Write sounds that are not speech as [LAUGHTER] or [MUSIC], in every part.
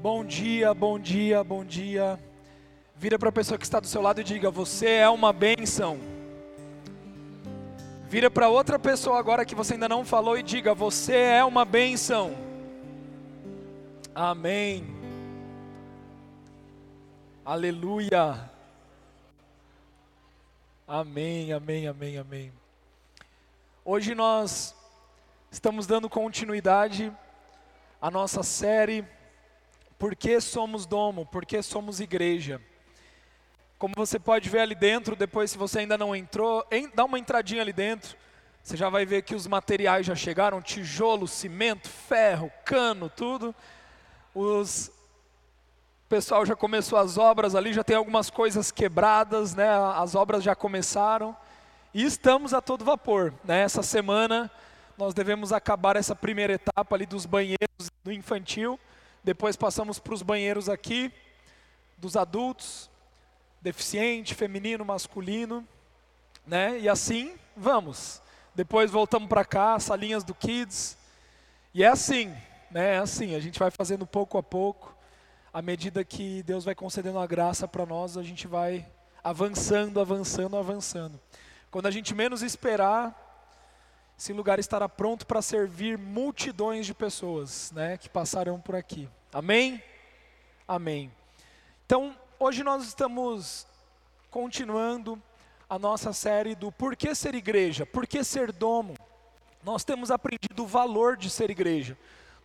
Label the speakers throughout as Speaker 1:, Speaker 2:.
Speaker 1: Bom dia, bom dia, bom dia. Vira para a pessoa que está do seu lado e diga: Você é uma bênção. Vira para outra pessoa agora que você ainda não falou e diga: Você é uma bênção. Amém. Aleluia. Amém, amém, amém, amém. Hoje nós estamos dando continuidade à nossa série Por que somos domo? Por que somos igreja? Como você pode ver ali dentro, depois se você ainda não entrou, em, dá uma entradinha ali dentro. Você já vai ver que os materiais já chegaram, tijolo, cimento, ferro, cano, tudo. Os o pessoal já começou as obras ali, já tem algumas coisas quebradas, né? As obras já começaram. E estamos a todo vapor, né? Essa semana nós devemos acabar essa primeira etapa ali dos banheiros do infantil. Depois passamos para os banheiros aqui dos adultos, deficiente, feminino, masculino, né? E assim vamos. Depois voltamos para cá, salinhas do kids. E é assim, né? É assim, a gente vai fazendo pouco a pouco à medida que Deus vai concedendo a graça para nós, a gente vai avançando, avançando, avançando. Quando a gente menos esperar, esse lugar estará pronto para servir multidões de pessoas, né, que passarão por aqui. Amém? Amém. Então, hoje nós estamos continuando a nossa série do Por que ser igreja? Por que ser domo? Nós temos aprendido o valor de ser igreja.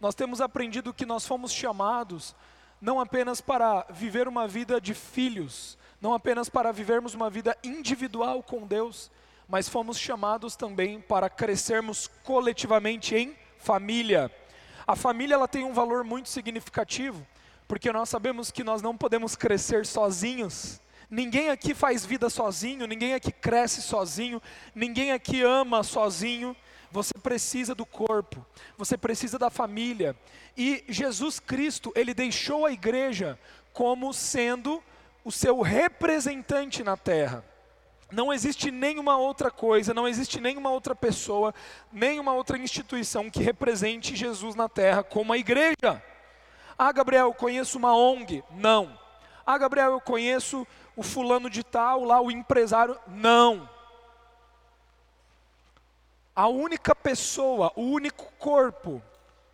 Speaker 1: Nós temos aprendido que nós fomos chamados não apenas para viver uma vida de filhos, não apenas para vivermos uma vida individual com Deus, mas fomos chamados também para crescermos coletivamente em família. A família ela tem um valor muito significativo, porque nós sabemos que nós não podemos crescer sozinhos. Ninguém aqui faz vida sozinho, ninguém aqui cresce sozinho, ninguém aqui ama sozinho. Você precisa do corpo, você precisa da família. E Jesus Cristo, ele deixou a igreja como sendo o seu representante na terra. Não existe nenhuma outra coisa, não existe nenhuma outra pessoa, nenhuma outra instituição que represente Jesus na terra como a igreja. Ah, Gabriel, eu conheço uma ONG. Não. Ah, Gabriel, eu conheço o fulano de tal, lá o empresário. Não. A única pessoa, o único corpo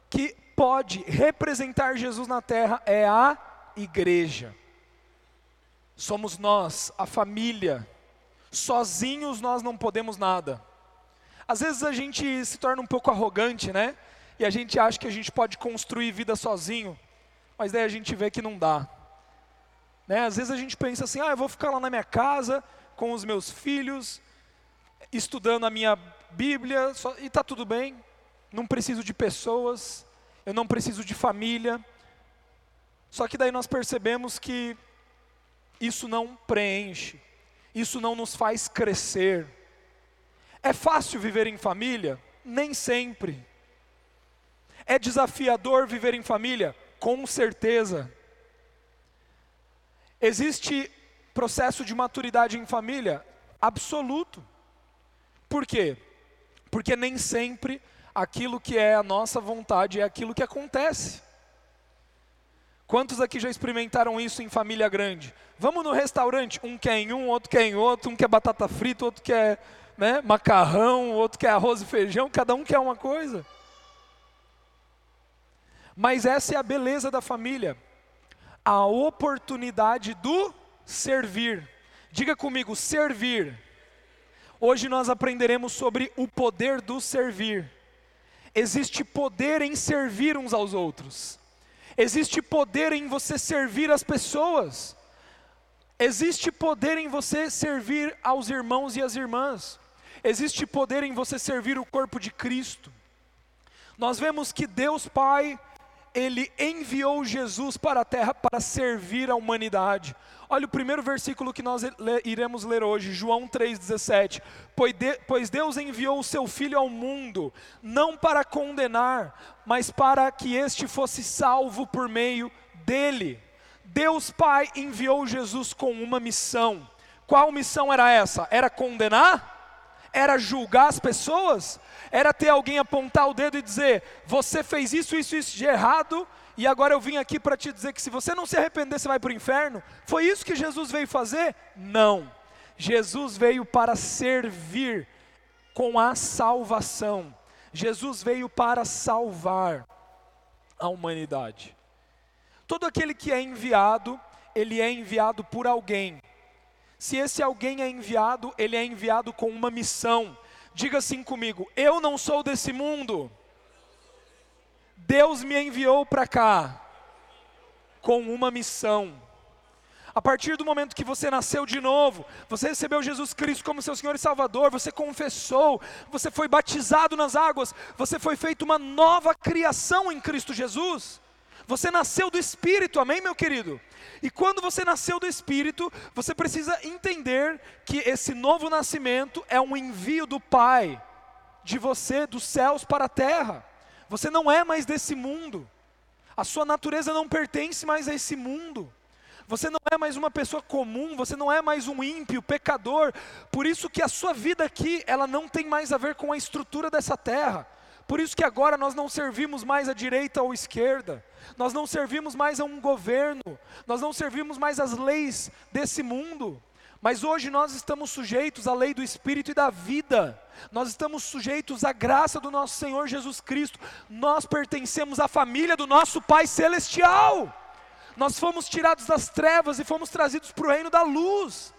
Speaker 1: que pode representar Jesus na terra é a igreja. Somos nós, a família. Sozinhos nós não podemos nada. Às vezes a gente se torna um pouco arrogante, né? E a gente acha que a gente pode construir vida sozinho, mas daí a gente vê que não dá. Né? Às vezes a gente pensa assim: ah, eu vou ficar lá na minha casa com os meus filhos, estudando a minha Bíblia, só, e está tudo bem, não preciso de pessoas, eu não preciso de família. Só que daí nós percebemos que isso não preenche, isso não nos faz crescer. É fácil viver em família? Nem sempre. É desafiador viver em família? Com certeza. Existe processo de maturidade em família? Absoluto. Por quê? Porque nem sempre aquilo que é a nossa vontade é aquilo que acontece. Quantos aqui já experimentaram isso em família grande? Vamos no restaurante, um quer em um, outro quer em outro, um quer batata frita, outro quer né, macarrão, outro quer arroz e feijão, cada um quer uma coisa. Mas essa é a beleza da família, a oportunidade do servir. Diga comigo, servir. Hoje nós aprenderemos sobre o poder do servir. Existe poder em servir uns aos outros. Existe poder em você servir as pessoas. Existe poder em você servir aos irmãos e às irmãs. Existe poder em você servir o corpo de Cristo. Nós vemos que Deus Pai, Ele enviou Jesus para a terra para servir a humanidade. Olha o primeiro versículo que nós iremos ler hoje, João 3,17. Pois Deus enviou o seu Filho ao mundo, não para condenar, mas para que este fosse salvo por meio dele. Deus Pai enviou Jesus com uma missão. Qual missão era essa? Era condenar? Era julgar as pessoas? Era ter alguém apontar o dedo e dizer: você fez isso, isso, isso de errado, e agora eu vim aqui para te dizer que se você não se arrepender, você vai para o inferno. Foi isso que Jesus veio fazer? Não. Jesus veio para servir com a salvação. Jesus veio para salvar a humanidade. Todo aquele que é enviado, ele é enviado por alguém. Se esse alguém é enviado, ele é enviado com uma missão. Diga assim comigo: eu não sou desse mundo. Deus me enviou para cá com uma missão. A partir do momento que você nasceu de novo, você recebeu Jesus Cristo como seu Senhor e Salvador, você confessou, você foi batizado nas águas, você foi feito uma nova criação em Cristo Jesus. Você nasceu do Espírito, amém, meu querido? E quando você nasceu do Espírito, você precisa entender que esse novo nascimento é um envio do Pai, de você, dos céus para a terra. Você não é mais desse mundo. A sua natureza não pertence mais a esse mundo. Você não é mais uma pessoa comum, você não é mais um ímpio, pecador. Por isso que a sua vida aqui, ela não tem mais a ver com a estrutura dessa terra. Por isso que agora nós não servimos mais à direita ou à esquerda. Nós não servimos mais a um governo. Nós não servimos mais às leis desse mundo. Mas hoje nós estamos sujeitos à lei do Espírito e da vida, nós estamos sujeitos à graça do nosso Senhor Jesus Cristo, nós pertencemos à família do nosso Pai Celestial, nós fomos tirados das trevas e fomos trazidos para o reino da luz.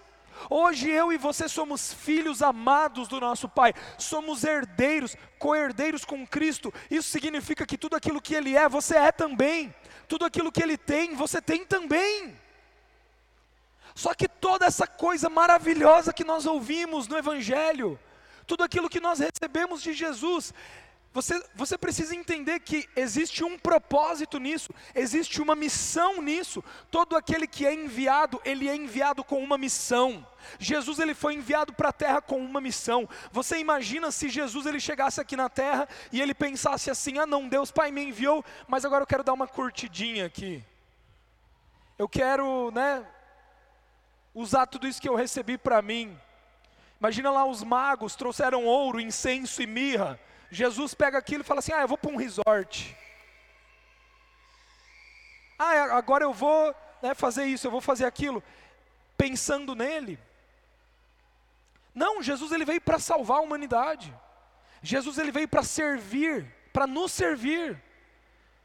Speaker 1: Hoje eu e você somos filhos amados do nosso Pai, somos herdeiros, co-herdeiros com Cristo. Isso significa que tudo aquilo que Ele é, você é também, tudo aquilo que Ele tem, você tem também. Só que toda essa coisa maravilhosa que nós ouvimos no Evangelho, tudo aquilo que nós recebemos de Jesus, você, você precisa entender que existe um propósito nisso, existe uma missão nisso. Todo aquele que é enviado, ele é enviado com uma missão. Jesus ele foi enviado para a terra com uma missão. Você imagina se Jesus ele chegasse aqui na terra e ele pensasse assim: "Ah, não, Deus Pai me enviou, mas agora eu quero dar uma curtidinha aqui. Eu quero, né, usar tudo isso que eu recebi para mim. Imagina lá os magos trouxeram ouro, incenso e mirra. Jesus pega aquilo e fala assim: Ah, eu vou para um resort. Ah, agora eu vou né, fazer isso, eu vou fazer aquilo, pensando nele. Não, Jesus ele veio para salvar a humanidade. Jesus ele veio para servir, para nos servir.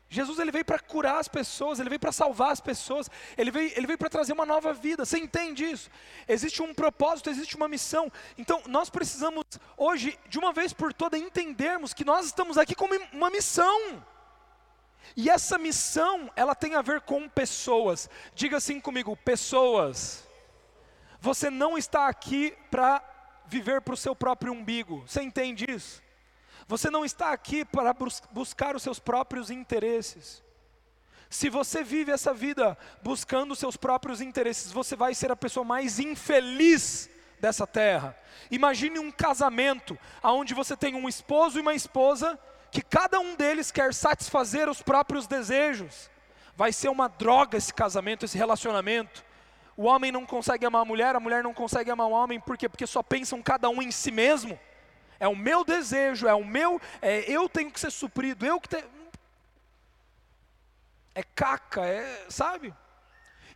Speaker 1: Jesus ele veio para curar as pessoas, ele veio para salvar as pessoas, ele veio, ele veio para trazer uma nova vida. Você entende isso? Existe um propósito, existe uma missão. Então nós precisamos hoje, de uma vez por todas, entendermos que nós estamos aqui com uma missão. E essa missão, ela tem a ver com pessoas. Diga assim comigo, pessoas. Você não está aqui para viver para o seu próprio umbigo. Você entende isso? Você não está aqui para buscar os seus próprios interesses. Se você vive essa vida buscando os seus próprios interesses, você vai ser a pessoa mais infeliz dessa terra. Imagine um casamento onde você tem um esposo e uma esposa que cada um deles quer satisfazer os próprios desejos. Vai ser uma droga esse casamento, esse relacionamento. O homem não consegue amar a mulher, a mulher não consegue amar o homem, por quê? Porque só pensam cada um em si mesmo. É o meu desejo, é o meu, é, eu tenho que ser suprido, eu que tenho. É caca, é, sabe?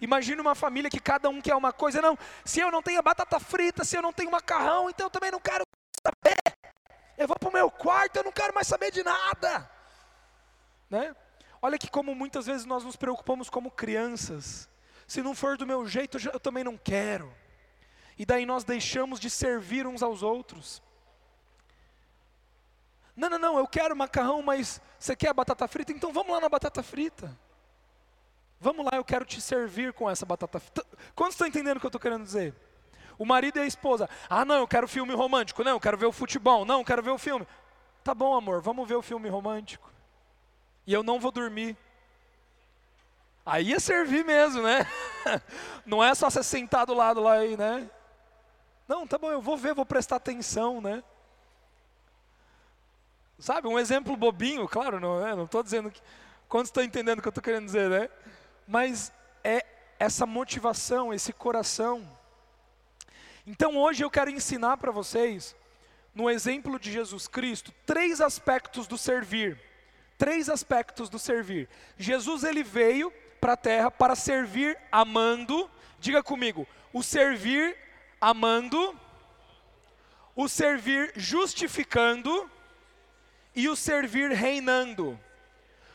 Speaker 1: Imagine uma família que cada um quer uma coisa, não, se eu não tenho batata frita, se eu não tenho macarrão, então eu também não quero saber. Eu vou para o meu quarto, eu não quero mais saber de nada. Né? Olha que como muitas vezes nós nos preocupamos como crianças. Se não for do meu jeito, eu também não quero. E daí nós deixamos de servir uns aos outros. Não, não, não, eu quero macarrão, mas você quer batata frita? Então vamos lá na batata frita. Vamos lá, eu quero te servir com essa batata frita. Quantos estão entendendo o que eu estou querendo dizer? O marido e a esposa. Ah, não, eu quero filme romântico. Não, eu quero ver o futebol. Não, eu quero ver o filme. Tá bom, amor, vamos ver o filme romântico. E eu não vou dormir. Aí é servir mesmo, né? [LAUGHS] Não é só você sentar do lado lá aí, né? Não, tá bom, eu vou ver, vou prestar atenção, né? Sabe, um exemplo bobinho, claro, não é? Estou dizendo que. Quantos estão entendendo o que eu estou querendo dizer, né? Mas é essa motivação, esse coração. Então hoje eu quero ensinar para vocês, no exemplo de Jesus Cristo, três aspectos do servir. três aspectos do servir. Jesus ele veio para a terra para servir amando. Diga comigo, o servir amando, o servir justificando e o servir reinando.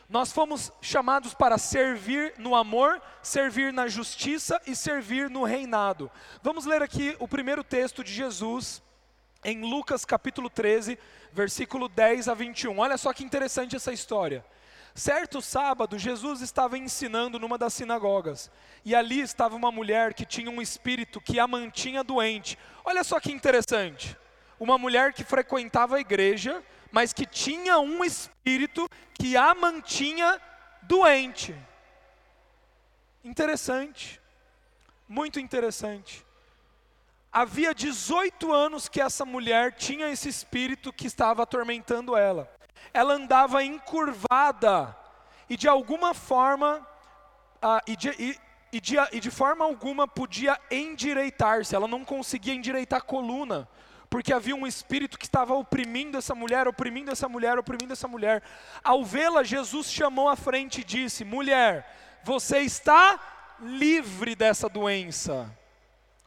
Speaker 1: Nós fomos chamados para servir no amor, servir na justiça e servir no reinado. Vamos ler aqui o primeiro texto de Jesus, em Lucas capítulo 13, versículo 10 a 21. Olha só que interessante essa história. Certo sábado, Jesus estava ensinando numa das sinagogas, e ali estava uma mulher que tinha um espírito que a mantinha doente. Olha só que interessante. Uma mulher que frequentava a igreja, mas que tinha um espírito que a mantinha doente. Interessante, muito interessante. Havia 18 anos que essa mulher tinha esse espírito que estava atormentando ela. Ela andava encurvada e de alguma forma, ah, e, de, e, e, de, e de forma alguma podia endireitar-se, ela não conseguia endireitar a coluna porque havia um espírito que estava oprimindo essa mulher, oprimindo essa mulher, oprimindo essa mulher. Ao vê-la, Jesus chamou à frente e disse: Mulher, você está livre dessa doença.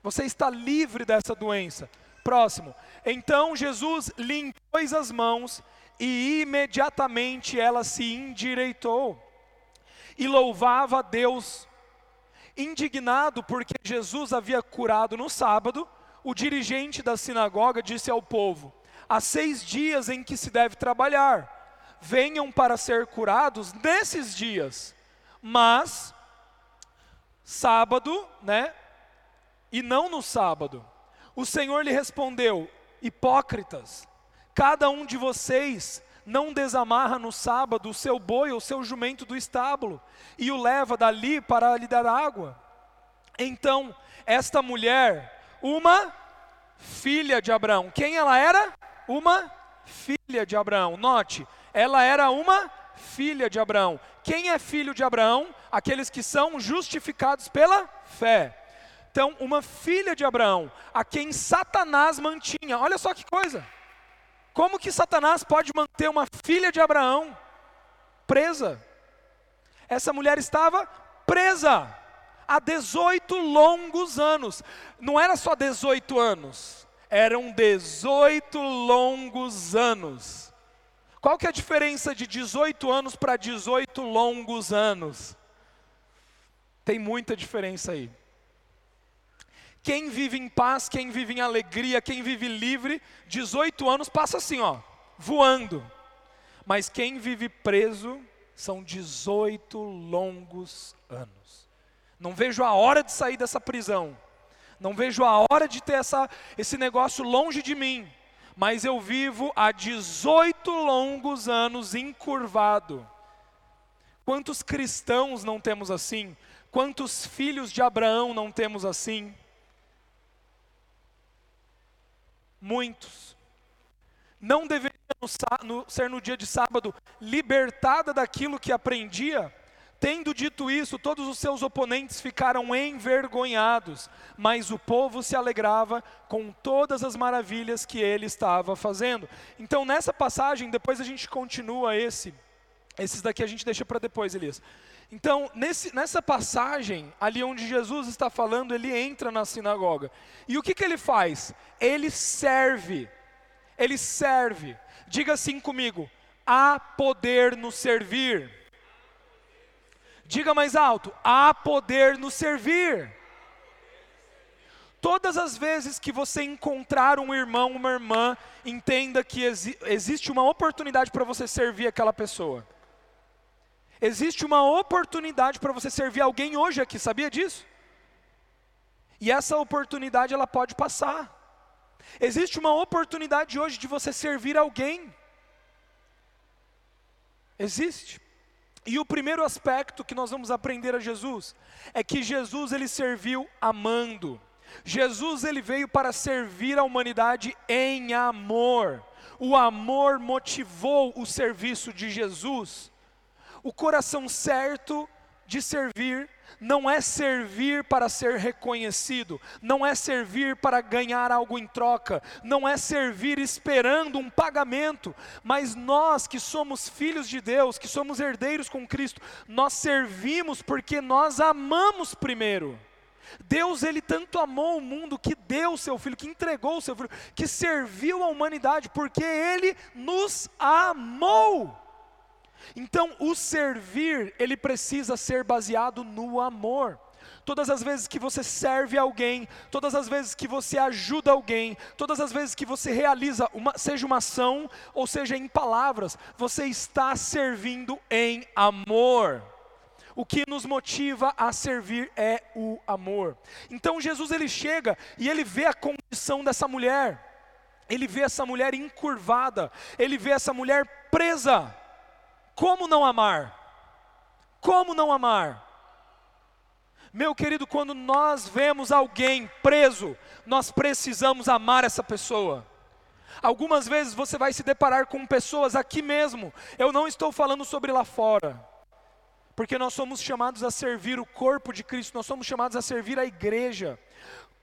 Speaker 1: Você está livre dessa doença. Próximo. Então Jesus lhe impôs as mãos e imediatamente ela se endireitou e louvava a Deus. Indignado porque Jesus havia curado no sábado, o dirigente da sinagoga disse ao povo: Há seis dias em que se deve trabalhar, venham para ser curados nesses dias. Mas, sábado, né? E não no sábado. O Senhor lhe respondeu: Hipócritas, cada um de vocês não desamarra no sábado o seu boi ou seu jumento do estábulo e o leva dali para lhe dar água. Então, esta mulher uma filha de Abraão. Quem ela era? Uma filha de Abraão. Note, ela era uma filha de Abraão. Quem é filho de Abraão? Aqueles que são justificados pela fé. Então, uma filha de Abraão, a quem Satanás mantinha. Olha só que coisa. Como que Satanás pode manter uma filha de Abraão presa? Essa mulher estava presa há 18 longos anos. Não era só 18 anos, eram 18 longos anos. Qual que é a diferença de 18 anos para 18 longos anos? Tem muita diferença aí. Quem vive em paz, quem vive em alegria, quem vive livre, 18 anos passa assim, ó, voando. Mas quem vive preso são 18 longos anos. Não vejo a hora de sair dessa prisão. Não vejo a hora de ter essa, esse negócio longe de mim. Mas eu vivo há 18 longos anos encurvado. Quantos cristãos não temos assim? Quantos filhos de Abraão não temos assim? Muitos. Não deveria no, no, ser no dia de sábado libertada daquilo que aprendia? Tendo dito isso, todos os seus oponentes ficaram envergonhados, mas o povo se alegrava com todas as maravilhas que ele estava fazendo. Então, nessa passagem, depois a gente continua esse, esses daqui a gente deixa para depois, Elias. Então, nesse, nessa passagem, ali onde Jesus está falando, ele entra na sinagoga. E o que, que ele faz? Ele serve. Ele serve. Diga assim comigo: há poder no servir. Diga mais alto: há poder no servir. Todas as vezes que você encontrar um irmão, uma irmã, entenda que exi existe uma oportunidade para você servir aquela pessoa. Existe uma oportunidade para você servir alguém hoje aqui, sabia disso? E essa oportunidade ela pode passar. Existe uma oportunidade hoje de você servir alguém. Existe. E o primeiro aspecto que nós vamos aprender a Jesus é que Jesus ele serviu amando. Jesus ele veio para servir a humanidade em amor. O amor motivou o serviço de Jesus. O coração certo de servir não é servir para ser reconhecido, não é servir para ganhar algo em troca, não é servir esperando um pagamento, mas nós que somos filhos de Deus, que somos herdeiros com Cristo, nós servimos porque nós amamos primeiro. Deus ele tanto amou o mundo que deu o seu filho, que entregou o seu filho, que serviu a humanidade, porque ele nos amou. Então, o servir, ele precisa ser baseado no amor. Todas as vezes que você serve alguém, todas as vezes que você ajuda alguém, todas as vezes que você realiza, uma, seja uma ação ou seja em palavras, você está servindo em amor. O que nos motiva a servir é o amor. Então Jesus ele chega e ele vê a condição dessa mulher. Ele vê essa mulher encurvada, ele vê essa mulher presa. Como não amar? Como não amar? Meu querido, quando nós vemos alguém preso, nós precisamos amar essa pessoa. Algumas vezes você vai se deparar com pessoas aqui mesmo, eu não estou falando sobre lá fora, porque nós somos chamados a servir o corpo de Cristo, nós somos chamados a servir a igreja.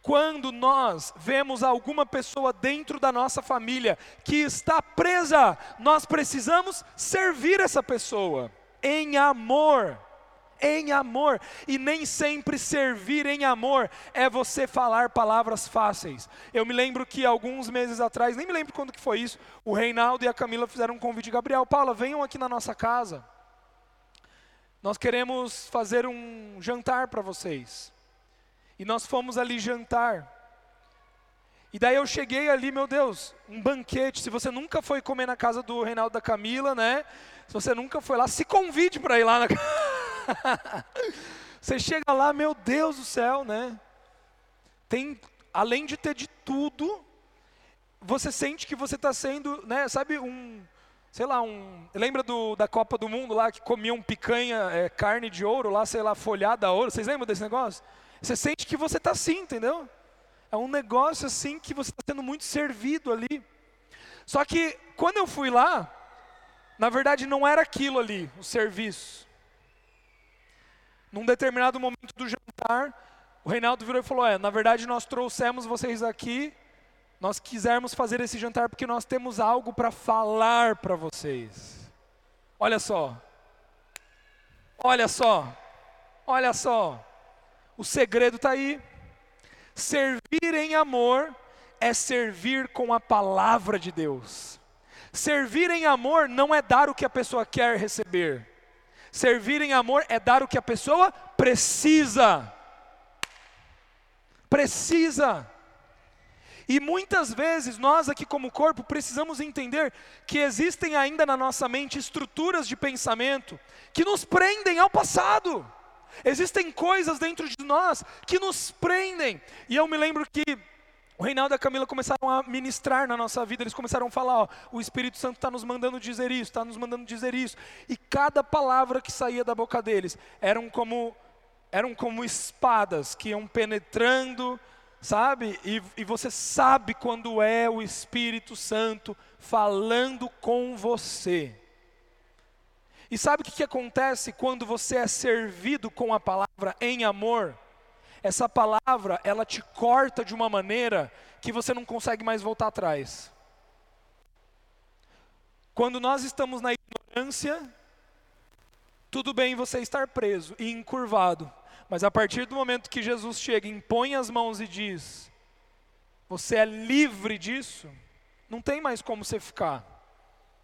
Speaker 1: Quando nós vemos alguma pessoa dentro da nossa família que está presa, nós precisamos servir essa pessoa em amor. Em amor, e nem sempre servir em amor é você falar palavras fáceis. Eu me lembro que alguns meses atrás, nem me lembro quando que foi isso, o Reinaldo e a Camila fizeram um convite, Gabriel, Paula, venham aqui na nossa casa. Nós queremos fazer um jantar para vocês. E nós fomos ali jantar. E daí eu cheguei ali, meu Deus, um banquete. Se você nunca foi comer na casa do Reinaldo da Camila, né? Se você nunca foi lá, se convide para ir lá na [LAUGHS] Você chega lá, meu Deus do céu, né? Tem, além de ter de tudo, você sente que você está sendo, né? Sabe um, sei lá, um. Lembra do, da Copa do Mundo lá que comiam picanha, é, carne de ouro lá, sei lá, folhada a ouro? Vocês lembram desse negócio? Você sente que você está assim, entendeu? É um negócio assim que você está sendo muito servido ali. Só que quando eu fui lá, na verdade não era aquilo ali, o serviço. Num determinado momento do jantar, o Reinaldo virou e falou: É, na verdade nós trouxemos vocês aqui, nós quisermos fazer esse jantar porque nós temos algo para falar para vocês. Olha só, olha só, olha só. O segredo está aí. Servir em amor é servir com a palavra de Deus. Servir em amor não é dar o que a pessoa quer receber. Servir em amor é dar o que a pessoa precisa. Precisa. E muitas vezes nós aqui como corpo precisamos entender que existem ainda na nossa mente estruturas de pensamento que nos prendem ao passado. Existem coisas dentro de nós que nos prendem. E eu me lembro que o Reinaldo e a Camila começaram a ministrar na nossa vida, eles começaram a falar: ó, o Espírito Santo está nos mandando dizer isso, está nos mandando dizer isso. E cada palavra que saía da boca deles eram como, eram como espadas que iam penetrando, sabe? E, e você sabe quando é o Espírito Santo falando com você. E sabe o que, acontece quando você é servido com a palavra em amor? Essa palavra, ela te corta de uma maneira que você não consegue mais voltar atrás. Quando nós estamos na ignorância, tudo bem você estar preso e encurvado, mas a partir do momento que Jesus chega, impõe as mãos e diz: Você é livre disso, não tem mais como você ficar.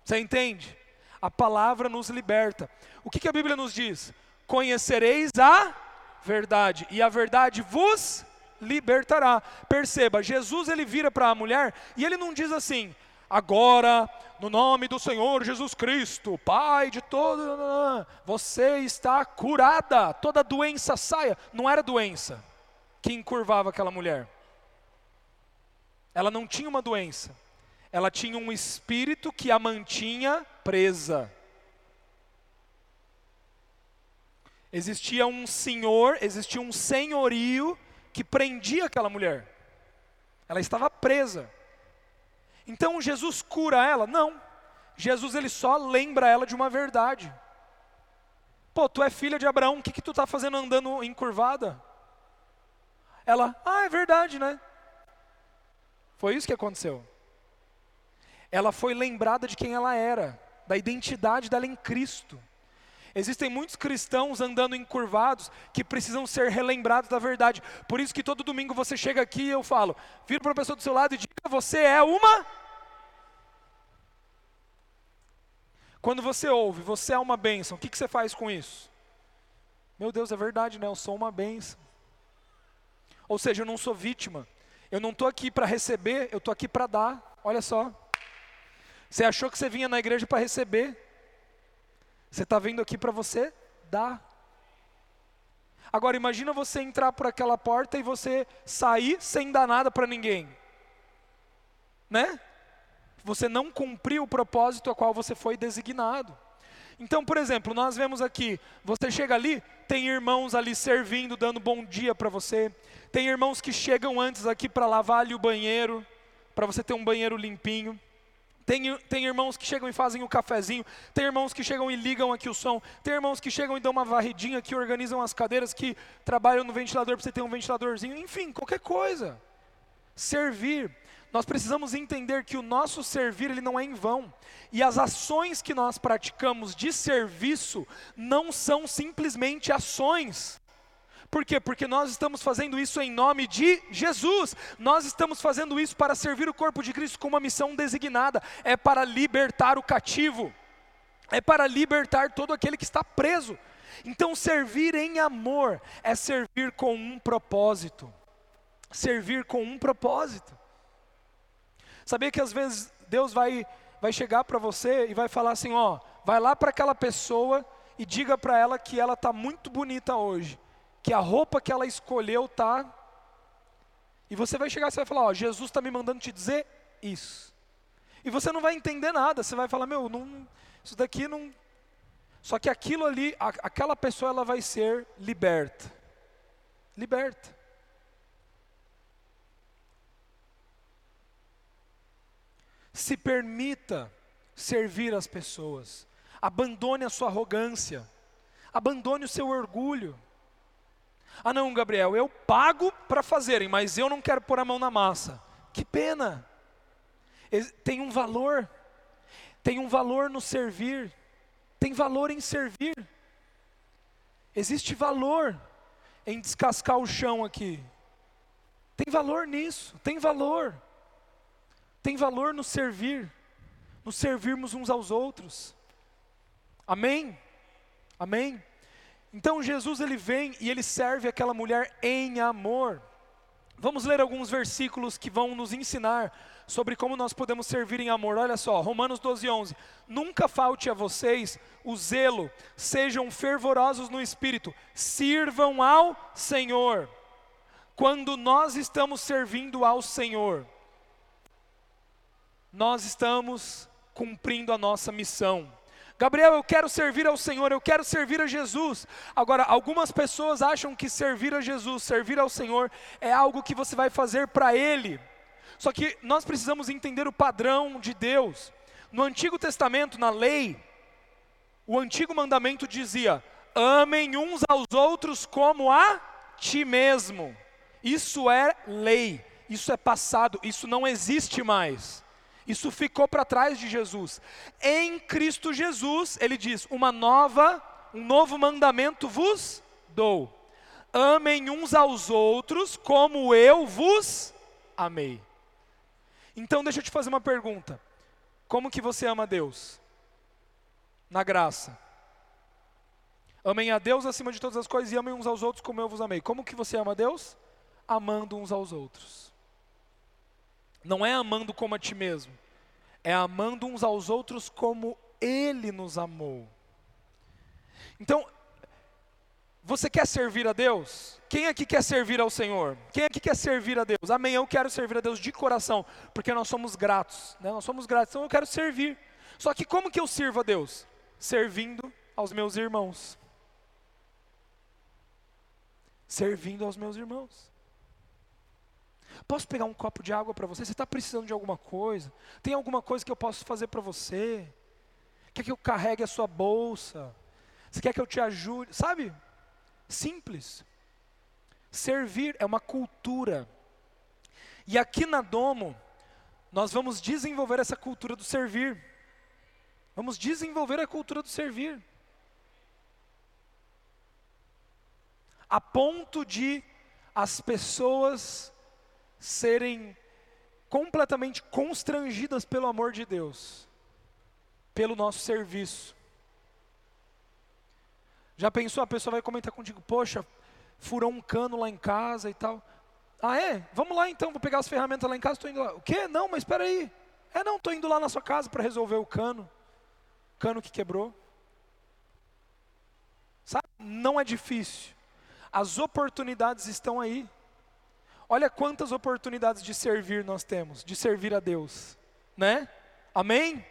Speaker 1: Você entende? A palavra nos liberta. O que, que a Bíblia nos diz? Conhecereis a verdade, e a verdade vos libertará. Perceba, Jesus ele vira para a mulher e ele não diz assim: agora, no nome do Senhor Jesus Cristo, Pai de todo, você está curada, toda doença saia. Não era doença que encurvava aquela mulher. Ela não tinha uma doença ela tinha um espírito que a mantinha presa. Existia um senhor, existia um senhorio que prendia aquela mulher. Ela estava presa. Então Jesus cura ela? Não. Jesus ele só lembra ela de uma verdade. Pô, tu é filha de Abraão, o que, que tu está fazendo andando encurvada? Ela, ah, é verdade, né? Foi isso que aconteceu. Ela foi lembrada de quem ela era, da identidade dela em Cristo. Existem muitos cristãos andando encurvados que precisam ser relembrados da verdade. Por isso que todo domingo você chega aqui e eu falo, vira para a pessoa do seu lado e diga: você é uma. Quando você ouve, você é uma bênção, o que, que você faz com isso? Meu Deus, é verdade, né? Eu sou uma bênção. Ou seja, eu não sou vítima. Eu não estou aqui para receber, eu estou aqui para dar. Olha só. Você achou que você vinha na igreja para receber? Você está vindo aqui para você dar. Agora imagina você entrar por aquela porta e você sair sem dar nada para ninguém. Né? Você não cumpriu o propósito a qual você foi designado. Então, por exemplo, nós vemos aqui, você chega ali, tem irmãos ali servindo, dando bom dia para você. Tem irmãos que chegam antes aqui para lavar ali o banheiro, para você ter um banheiro limpinho. Tem, tem irmãos que chegam e fazem o cafezinho, tem irmãos que chegam e ligam aqui o som, tem irmãos que chegam e dão uma varridinha, que organizam as cadeiras, que trabalham no ventilador para você ter um ventiladorzinho, enfim, qualquer coisa. Servir. Nós precisamos entender que o nosso servir ele não é em vão. E as ações que nós praticamos de serviço não são simplesmente ações. Por quê? Porque nós estamos fazendo isso em nome de Jesus. Nós estamos fazendo isso para servir o corpo de Cristo com uma missão designada. É para libertar o cativo. É para libertar todo aquele que está preso. Então, servir em amor é servir com um propósito. Servir com um propósito. Sabia que às vezes Deus vai, vai chegar para você e vai falar assim: ó, vai lá para aquela pessoa e diga para ela que ela está muito bonita hoje que a roupa que ela escolheu tá. E você vai chegar e vai falar: Ó, Jesus está me mandando te dizer isso. E você não vai entender nada, você vai falar: Meu, não, isso daqui não. Só que aquilo ali, a, aquela pessoa, ela vai ser liberta. Liberta. Se permita servir as pessoas. Abandone a sua arrogância. Abandone o seu orgulho. Ah, não, Gabriel, eu pago para fazerem, mas eu não quero pôr a mão na massa. Que pena. Tem um valor, tem um valor no servir, tem valor em servir. Existe valor em descascar o chão aqui. Tem valor nisso, tem valor. Tem valor no servir, no servirmos uns aos outros. Amém? Amém? Então Jesus ele vem e ele serve aquela mulher em amor. Vamos ler alguns versículos que vão nos ensinar sobre como nós podemos servir em amor. Olha só, Romanos 12, 11. Nunca falte a vocês o zelo, sejam fervorosos no espírito, sirvam ao Senhor. Quando nós estamos servindo ao Senhor, nós estamos cumprindo a nossa missão. Gabriel, eu quero servir ao Senhor, eu quero servir a Jesus. Agora, algumas pessoas acham que servir a Jesus, servir ao Senhor, é algo que você vai fazer para Ele. Só que nós precisamos entender o padrão de Deus. No Antigo Testamento, na lei, o antigo mandamento dizia: amem uns aos outros como a ti mesmo. Isso é lei, isso é passado, isso não existe mais. Isso ficou para trás de Jesus. Em Cristo Jesus, ele diz: "Uma nova, um novo mandamento vos dou. Amem uns aos outros como eu vos amei." Então deixa eu te fazer uma pergunta. Como que você ama Deus? Na graça. Amem a Deus acima de todas as coisas e amem uns aos outros como eu vos amei. Como que você ama Deus? Amando uns aos outros. Não é amando como a ti mesmo, é amando uns aos outros como Ele nos amou. Então, você quer servir a Deus? Quem aqui quer servir ao Senhor? Quem aqui quer servir a Deus? Amém, eu quero servir a Deus de coração, porque nós somos gratos, né? nós somos gratos, então eu quero servir. Só que como que eu sirvo a Deus? Servindo aos meus irmãos. Servindo aos meus irmãos. Posso pegar um copo de água para você? Você está precisando de alguma coisa? Tem alguma coisa que eu posso fazer para você? Quer que eu carregue a sua bolsa? Você quer que eu te ajude? Sabe? Simples. Servir é uma cultura. E aqui na Domo, nós vamos desenvolver essa cultura do servir. Vamos desenvolver a cultura do servir. A ponto de as pessoas serem completamente constrangidas pelo amor de Deus, pelo nosso serviço. Já pensou, a pessoa vai comentar contigo, poxa, furou um cano lá em casa e tal. Ah, é? Vamos lá então, vou pegar as ferramentas lá em casa, estou indo lá. O quê? Não, mas espera aí. É, não, estou indo lá na sua casa para resolver o cano. Cano que quebrou. Sabe? Não é difícil. As oportunidades estão aí. Olha quantas oportunidades de servir nós temos, de servir a Deus, né? Amém?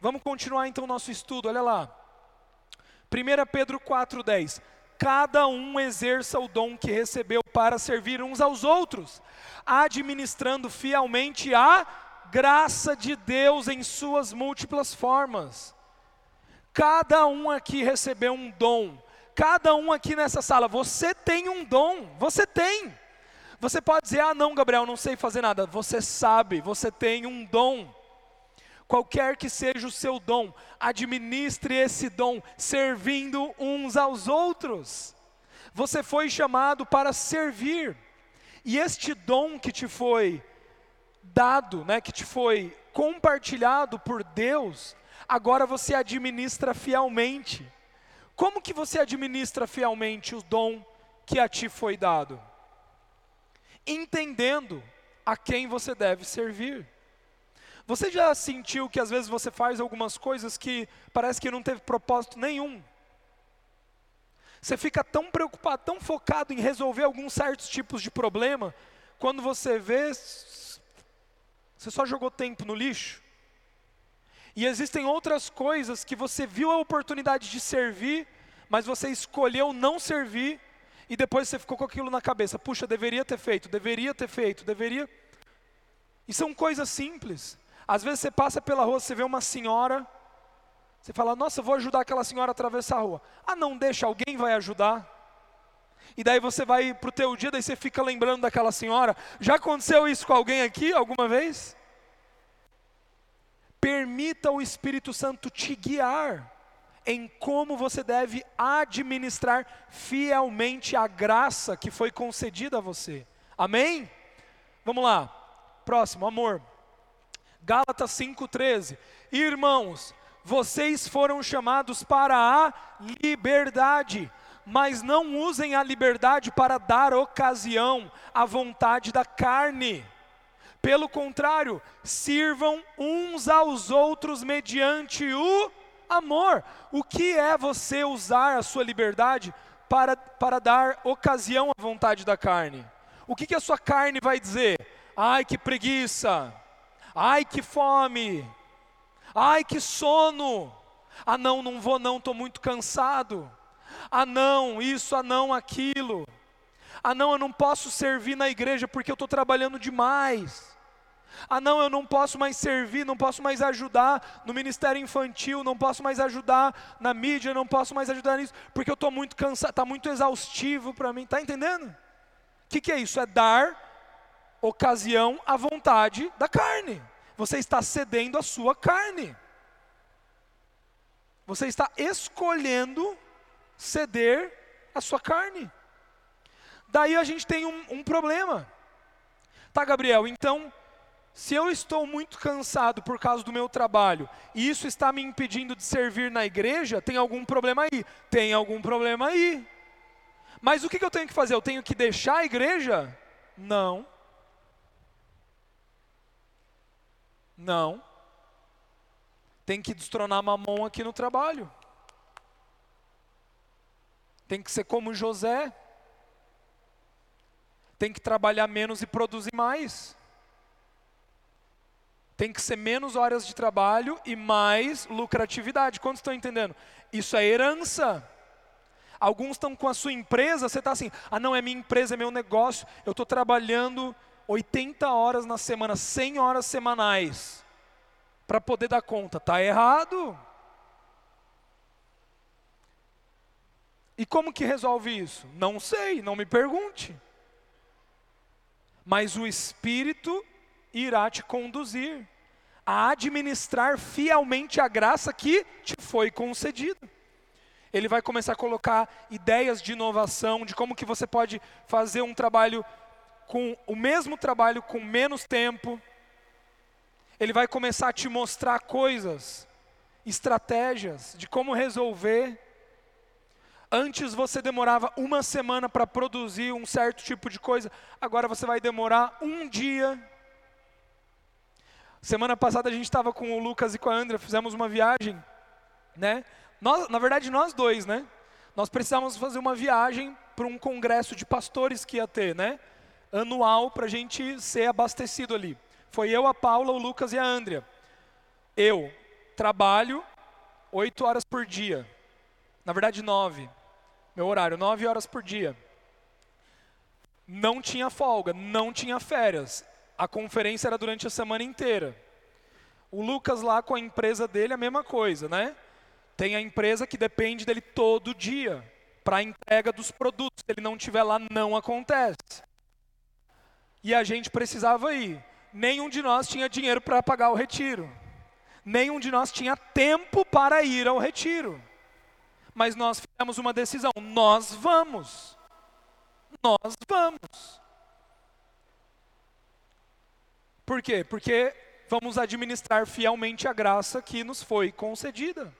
Speaker 1: Vamos continuar então o nosso estudo, olha lá. 1 Pedro 4,10 cada um exerça o dom que recebeu para servir uns aos outros, administrando fielmente a graça de Deus em suas múltiplas formas. Cada um aqui recebeu um dom, cada um aqui nessa sala, você tem um dom, você tem. Você pode dizer, ah, não, Gabriel, não sei fazer nada. Você sabe, você tem um dom qualquer que seja o seu dom, administre esse dom servindo uns aos outros. Você foi chamado para servir. E este dom que te foi dado, né, que te foi compartilhado por Deus, agora você administra fielmente. Como que você administra fielmente o dom que a ti foi dado? Entendendo a quem você deve servir. Você já sentiu que às vezes você faz algumas coisas que parece que não teve propósito nenhum? Você fica tão preocupado, tão focado em resolver alguns certos tipos de problema, quando você vê, você só jogou tempo no lixo. E existem outras coisas que você viu a oportunidade de servir, mas você escolheu não servir, e depois você ficou com aquilo na cabeça: puxa, deveria ter feito, deveria ter feito, deveria. E são coisas simples. Às vezes você passa pela rua, você vê uma senhora, você fala, nossa, vou ajudar aquela senhora a atravessar a rua. Ah, não deixa, alguém vai ajudar. E daí você vai para o teu dia, daí você fica lembrando daquela senhora. Já aconteceu isso com alguém aqui alguma vez? Permita o Espírito Santo te guiar em como você deve administrar fielmente a graça que foi concedida a você. Amém? Vamos lá. Próximo, amor. Gálatas 5,13. Irmãos, vocês foram chamados para a liberdade, mas não usem a liberdade para dar ocasião à vontade da carne. Pelo contrário, sirvam uns aos outros mediante o amor. O que é você usar a sua liberdade para, para dar ocasião à vontade da carne? O que, que a sua carne vai dizer? Ai, que preguiça! Ai, que fome! Ai, que sono! Ah, não, não vou, não, estou muito cansado. Ah, não, isso, ah, não, aquilo. Ah, não, eu não posso servir na igreja porque eu estou trabalhando demais. Ah, não, eu não posso mais servir, não posso mais ajudar no ministério infantil, não posso mais ajudar na mídia, não posso mais ajudar nisso, porque eu estou muito cansado, está muito exaustivo para mim. Está entendendo? O que, que é isso? É dar ocasião à vontade da carne. Você está cedendo a sua carne. Você está escolhendo ceder a sua carne. Daí a gente tem um, um problema. Tá, Gabriel, então, se eu estou muito cansado por causa do meu trabalho e isso está me impedindo de servir na igreja, tem algum problema aí? Tem algum problema aí. Mas o que, eu tenho que fazer? Eu tenho que deixar a igreja? Não. Não. Tem que destronar mamão aqui no trabalho. Tem que ser como José. Tem que trabalhar menos e produzir mais. Tem que ser menos horas de trabalho e mais lucratividade. Quantos estão entendendo? Isso é herança. Alguns estão com a sua empresa, você está assim, ah não, é minha empresa, é meu negócio, eu estou trabalhando 80 horas na semana, 100 horas semanais, para poder dar conta. Está errado. E como que resolve isso? Não sei, não me pergunte. Mas o Espírito irá te conduzir a administrar fielmente a graça que te foi concedida. Ele vai começar a colocar ideias de inovação, de como que você pode fazer um trabalho com o mesmo trabalho com menos tempo. Ele vai começar a te mostrar coisas, estratégias de como resolver Antes você demorava uma semana para produzir um certo tipo de coisa, agora você vai demorar um dia. Semana passada a gente estava com o Lucas e com a Andrea, fizemos uma viagem, né? Nós, na verdade, nós dois, né? Nós precisávamos fazer uma viagem para um congresso de pastores que ia ter, né? Anual para a gente ser abastecido ali. Foi eu, a Paula, o Lucas e a Andrea. Eu trabalho oito horas por dia. Na verdade, nove meu horário, nove horas por dia. Não tinha folga, não tinha férias. A conferência era durante a semana inteira. O Lucas lá com a empresa dele, a mesma coisa, né? Tem a empresa que depende dele todo dia para a entrega dos produtos. Se ele não estiver lá, não acontece. E a gente precisava ir. Nenhum de nós tinha dinheiro para pagar o retiro. Nenhum de nós tinha tempo para ir ao retiro mas nós fizemos uma decisão: nós vamos. Nós vamos. Por quê? Porque vamos administrar fielmente a graça que nos foi concedida.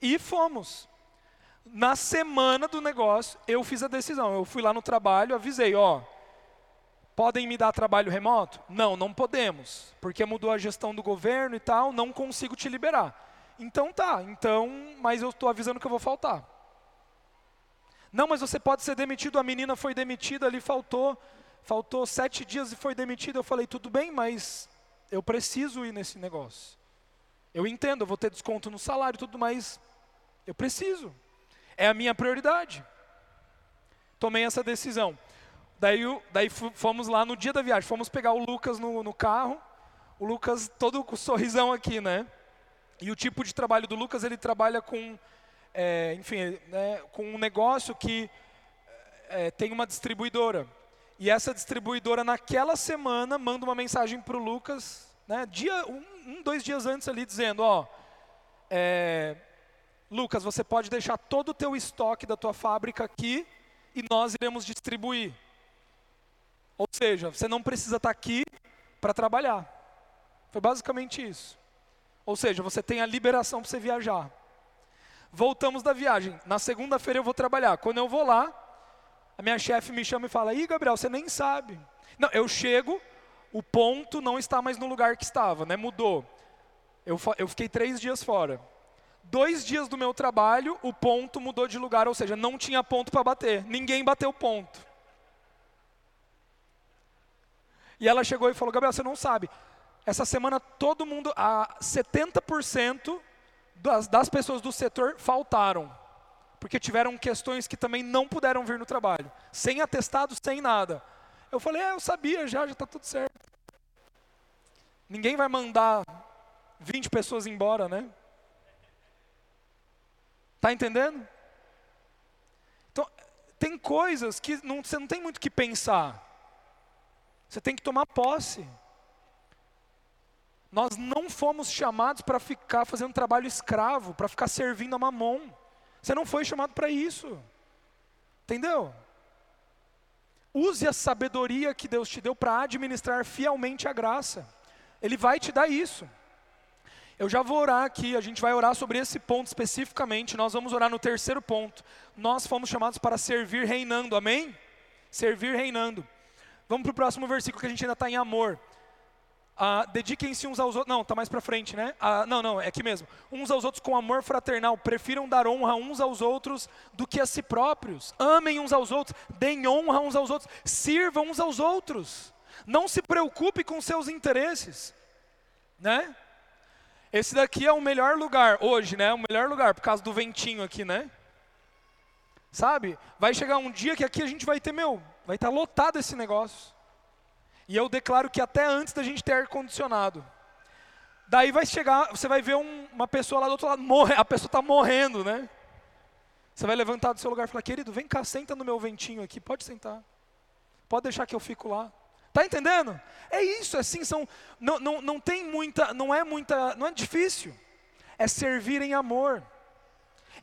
Speaker 1: E fomos. Na semana do negócio, eu fiz a decisão. Eu fui lá no trabalho, avisei: ó, podem me dar trabalho remoto? Não, não podemos, porque mudou a gestão do governo e tal, não consigo te liberar. Então tá, então, mas eu estou avisando que eu vou faltar. Não, mas você pode ser demitido, a menina foi demitida, ali faltou, faltou sete dias e foi demitida. Eu falei, tudo bem, mas eu preciso ir nesse negócio. Eu entendo, eu vou ter desconto no salário e tudo, mas eu preciso. É a minha prioridade. Tomei essa decisão. Daí, daí fomos lá no dia da viagem, fomos pegar o Lucas no, no carro. O Lucas todo com sorrisão aqui, né? E o tipo de trabalho do Lucas, ele trabalha com, é, enfim, né, com um negócio que é, tem uma distribuidora. E essa distribuidora, naquela semana, manda uma mensagem para o Lucas, né, dia, um, um, dois dias antes ali, dizendo, ó, é, Lucas, você pode deixar todo o teu estoque da tua fábrica aqui e nós iremos distribuir. Ou seja, você não precisa estar tá aqui para trabalhar. Foi basicamente isso. Ou seja, você tem a liberação para você viajar. Voltamos da viagem. Na segunda-feira eu vou trabalhar. Quando eu vou lá, a minha chefe me chama e fala: Ih, Gabriel, você nem sabe. Não, eu chego, o ponto não está mais no lugar que estava, né? Mudou. Eu, eu fiquei três dias fora. Dois dias do meu trabalho, o ponto mudou de lugar, ou seja, não tinha ponto para bater. Ninguém bateu ponto. E ela chegou e falou: Gabriel, você não sabe. Essa semana todo mundo, a 70% das, das pessoas do setor faltaram, porque tiveram questões que também não puderam vir no trabalho, sem atestado, sem nada. Eu falei, é, eu sabia já, já está tudo certo. Ninguém vai mandar 20 pessoas embora, né? Tá entendendo? Então, tem coisas que não, você não tem muito que pensar. Você tem que tomar posse. Nós não fomos chamados para ficar fazendo trabalho escravo, para ficar servindo a mamon. Você não foi chamado para isso. Entendeu? Use a sabedoria que Deus te deu para administrar fielmente a graça. Ele vai te dar isso. Eu já vou orar aqui, a gente vai orar sobre esse ponto especificamente. Nós vamos orar no terceiro ponto. Nós fomos chamados para servir reinando, amém? Servir reinando. Vamos para o próximo versículo que a gente ainda está em amor. Ah, Dediquem-se uns aos outros. Não, está mais para frente, né? Ah, não, não, é aqui mesmo. Uns aos outros com amor fraternal. Prefiram dar honra uns aos outros do que a si próprios. Amem uns aos outros. Deem honra uns aos outros. Sirvam uns aos outros. Não se preocupe com seus interesses. Né? Esse daqui é o melhor lugar hoje, né? O melhor lugar por causa do ventinho aqui, né? Sabe? Vai chegar um dia que aqui a gente vai ter, meu, vai estar tá lotado esse negócio. E eu declaro que até antes da gente ter ar-condicionado. Daí vai chegar, você vai ver um, uma pessoa lá do outro lado, morre, a pessoa está morrendo, né? Você vai levantar do seu lugar e falar, querido, vem cá, senta no meu ventinho aqui, pode sentar. Pode deixar que eu fico lá. Tá entendendo? É isso, assim, são, não, não, não tem muita, não é muita, não é difícil. É servir em amor.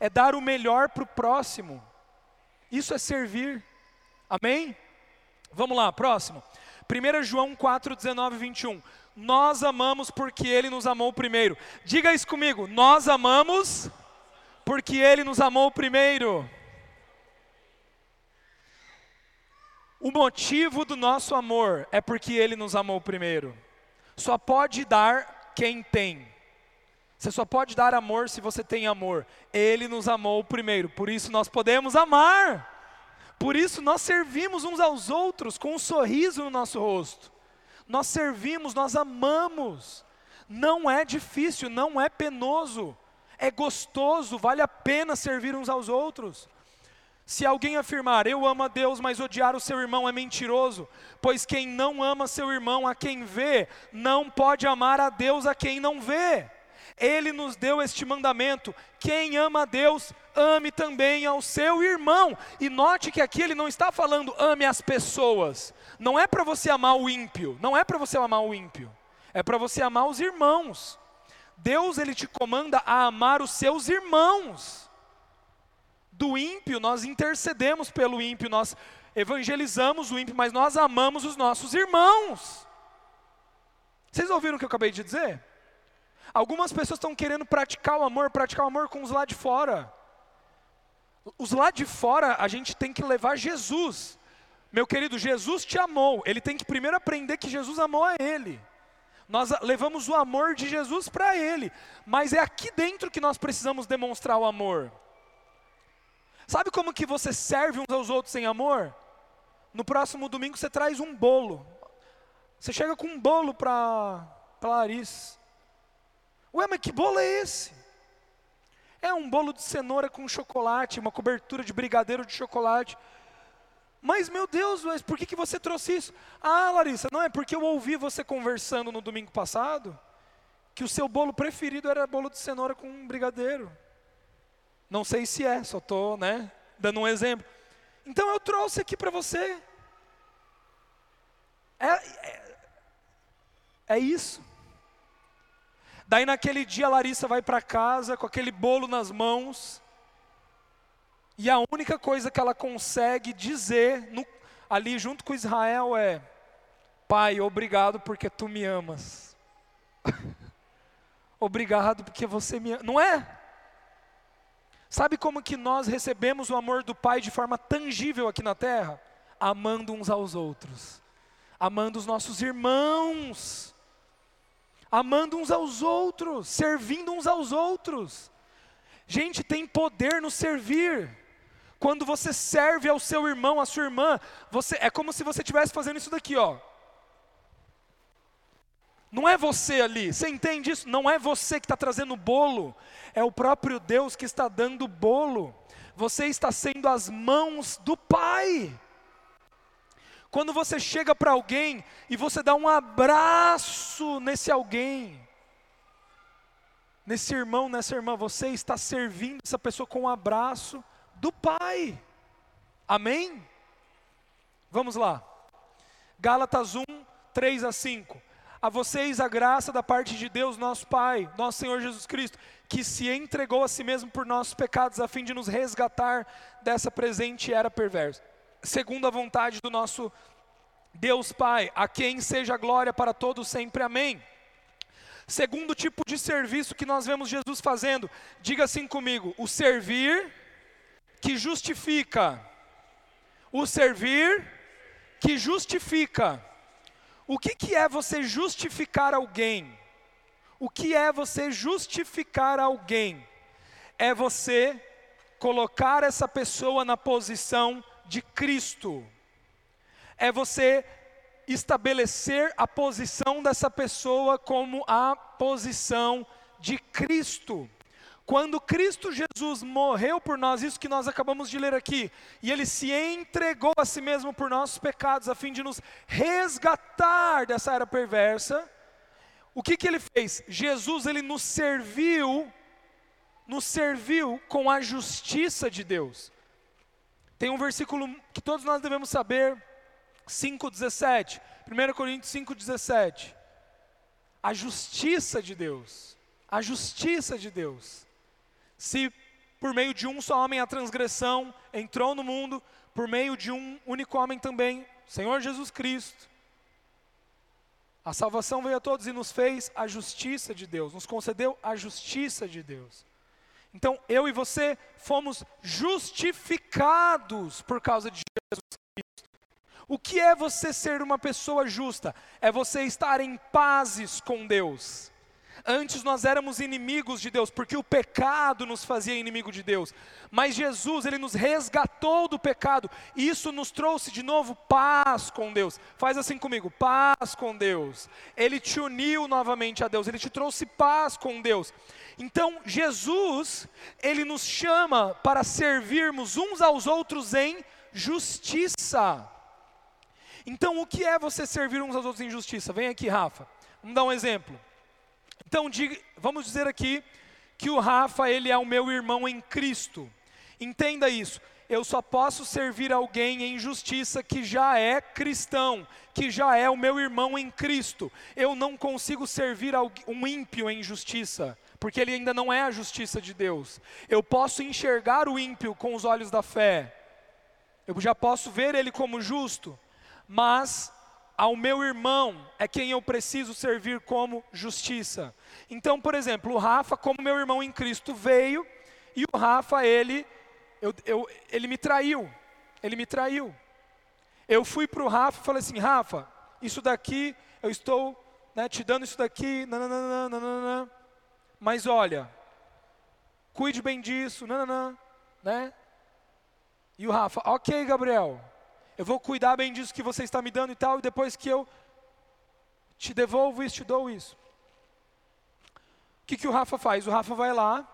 Speaker 1: É dar o melhor para o próximo. Isso é servir. Amém? Vamos lá, próximo. 1 João 4, 19 e 21. Nós amamos porque Ele nos amou primeiro. Diga isso comigo. Nós amamos porque Ele nos amou primeiro. O motivo do nosso amor é porque Ele nos amou primeiro. Só pode dar quem tem. Você só pode dar amor se você tem amor. Ele nos amou primeiro, por isso nós podemos amar. Por isso nós servimos uns aos outros com um sorriso no nosso rosto. Nós servimos, nós amamos. Não é difícil, não é penoso. É gostoso, vale a pena servir uns aos outros. Se alguém afirmar, eu amo a Deus, mas odiar o seu irmão é mentiroso, pois quem não ama seu irmão a quem vê, não pode amar a Deus a quem não vê. Ele nos deu este mandamento: quem ama a Deus, ame também ao seu irmão. E note que aqui ele não está falando ame as pessoas. Não é para você amar o ímpio, não é para você amar o ímpio. É para você amar os irmãos. Deus ele te comanda a amar os seus irmãos. Do ímpio nós intercedemos pelo ímpio, nós evangelizamos o ímpio, mas nós amamos os nossos irmãos. Vocês ouviram o que eu acabei de dizer? Algumas pessoas estão querendo praticar o amor, praticar o amor com os lá de fora. Os lá de fora a gente tem que levar Jesus. Meu querido, Jesus te amou. Ele tem que primeiro aprender que Jesus amou a ele. Nós levamos o amor de Jesus para ele, mas é aqui dentro que nós precisamos demonstrar o amor. Sabe como que você serve uns aos outros em amor? No próximo domingo você traz um bolo. Você chega com um bolo para Larissa. Ué, mas que bolo é esse? É um bolo de cenoura com chocolate, uma cobertura de brigadeiro de chocolate. Mas, meu Deus, mas por que, que você trouxe isso? Ah, Larissa, não é porque eu ouvi você conversando no domingo passado que o seu bolo preferido era bolo de cenoura com brigadeiro. Não sei se é, só estou né, dando um exemplo. Então eu trouxe aqui para você. É, é, é isso. Daí naquele dia Larissa vai para casa com aquele bolo nas mãos. E a única coisa que ela consegue dizer no, ali junto com Israel é: Pai, obrigado porque tu me amas. [LAUGHS] obrigado porque você me ama. Não é? Sabe como que nós recebemos o amor do Pai de forma tangível aqui na terra? Amando uns aos outros, amando os nossos irmãos amando uns aos outros, servindo uns aos outros. Gente, tem poder no servir. Quando você serve ao seu irmão, à sua irmã, você é como se você estivesse fazendo isso daqui, ó. Não é você ali, você entende isso? Não é você que está trazendo o bolo, é o próprio Deus que está dando o bolo. Você está sendo as mãos do Pai. Quando você chega para alguém e você dá um abraço nesse alguém, nesse irmão, nessa irmã, você está servindo essa pessoa com um abraço do Pai. Amém? Vamos lá. Gálatas 1, 3 a 5. A vocês a graça da parte de Deus, nosso Pai, nosso Senhor Jesus Cristo, que se entregou a si mesmo por nossos pecados, a fim de nos resgatar dessa presente era perversa segundo a vontade do nosso Deus Pai, a quem seja glória para todos sempre. Amém. Segundo tipo de serviço que nós vemos Jesus fazendo, diga assim comigo: o servir que justifica. O servir que justifica. O que, que é você justificar alguém? O que é você justificar alguém? É você colocar essa pessoa na posição de Cristo. É você estabelecer a posição dessa pessoa como a posição de Cristo. Quando Cristo Jesus morreu por nós, isso que nós acabamos de ler aqui, e ele se entregou a si mesmo por nossos pecados, a fim de nos resgatar dessa era perversa, o que, que ele fez? Jesus ele nos serviu nos serviu com a justiça de Deus. Tem um versículo que todos nós devemos saber, 5,17. 1 Coríntios 5,17. A justiça de Deus. A justiça de Deus. Se por meio de um só homem a transgressão entrou no mundo, por meio de um único homem também, Senhor Jesus Cristo. A salvação veio a todos e nos fez a justiça de Deus, nos concedeu a justiça de Deus. Então, eu e você fomos justificados por causa de Jesus Cristo. O que é você ser uma pessoa justa? É você estar em pazes com Deus. Antes nós éramos inimigos de Deus, porque o pecado nos fazia inimigo de Deus. Mas Jesus, ele nos resgatou do pecado, e isso nos trouxe de novo paz com Deus. Faz assim comigo, paz com Deus. Ele te uniu novamente a Deus, ele te trouxe paz com Deus. Então, Jesus, ele nos chama para servirmos uns aos outros em justiça. Então, o que é você servir uns aos outros em justiça? Vem aqui, Rafa. Vamos dar um exemplo. Então, diga, vamos dizer aqui que o Rafa, ele é o meu irmão em Cristo. Entenda isso. Eu só posso servir alguém em justiça que já é cristão, que já é o meu irmão em Cristo. Eu não consigo servir um ímpio em justiça, porque ele ainda não é a justiça de Deus. Eu posso enxergar o ímpio com os olhos da fé. Eu já posso ver ele como justo, mas ao meu irmão é quem eu preciso servir como justiça. Então, por exemplo, o Rafa, como meu irmão em Cristo, veio e o Rafa, ele, eu, eu, ele me traiu. Ele me traiu. Eu fui para o Rafa e falei assim: Rafa, isso daqui, eu estou né, te dando isso daqui, nananana, nananana, mas olha, cuide bem disso, nananana, né? E o Rafa, ok, Gabriel, eu vou cuidar bem disso que você está me dando e tal, e depois que eu te devolvo isso, te dou isso. O que, que o Rafa faz? O Rafa vai lá,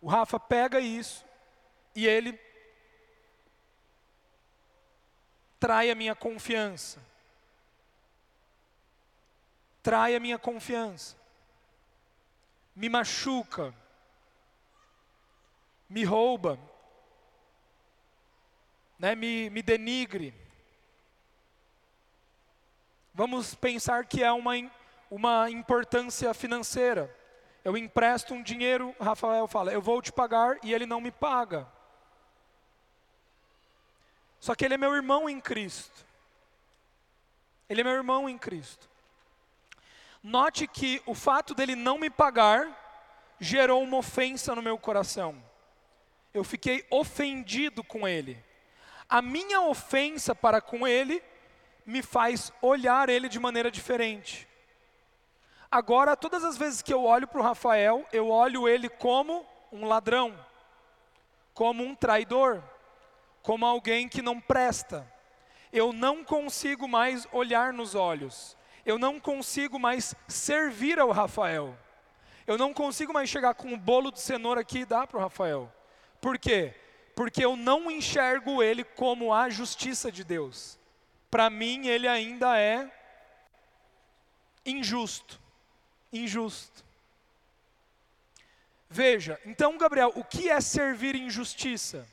Speaker 1: o Rafa pega isso e ele trai a minha confiança. Trai a minha confiança. Me machuca. Me rouba, né, me, me denigre. Vamos pensar que é uma, uma importância financeira. Eu empresto um dinheiro, Rafael fala, eu vou te pagar e ele não me paga. Só que ele é meu irmão em Cristo. Ele é meu irmão em Cristo. Note que o fato dele não me pagar gerou uma ofensa no meu coração. Eu fiquei ofendido com ele a minha ofensa para com ele me faz olhar ele de maneira diferente. Agora, todas as vezes que eu olho para o Rafael, eu olho ele como um ladrão, como um traidor, como alguém que não presta. Eu não consigo mais olhar nos olhos, eu não consigo mais servir ao Rafael. Eu não consigo mais chegar com um bolo de cenoura aqui e dar para o Rafael. Por quê? porque eu não enxergo ele como a justiça de Deus. Para mim, ele ainda é injusto. Injusto. Veja, então, Gabriel, o que é servir em justiça?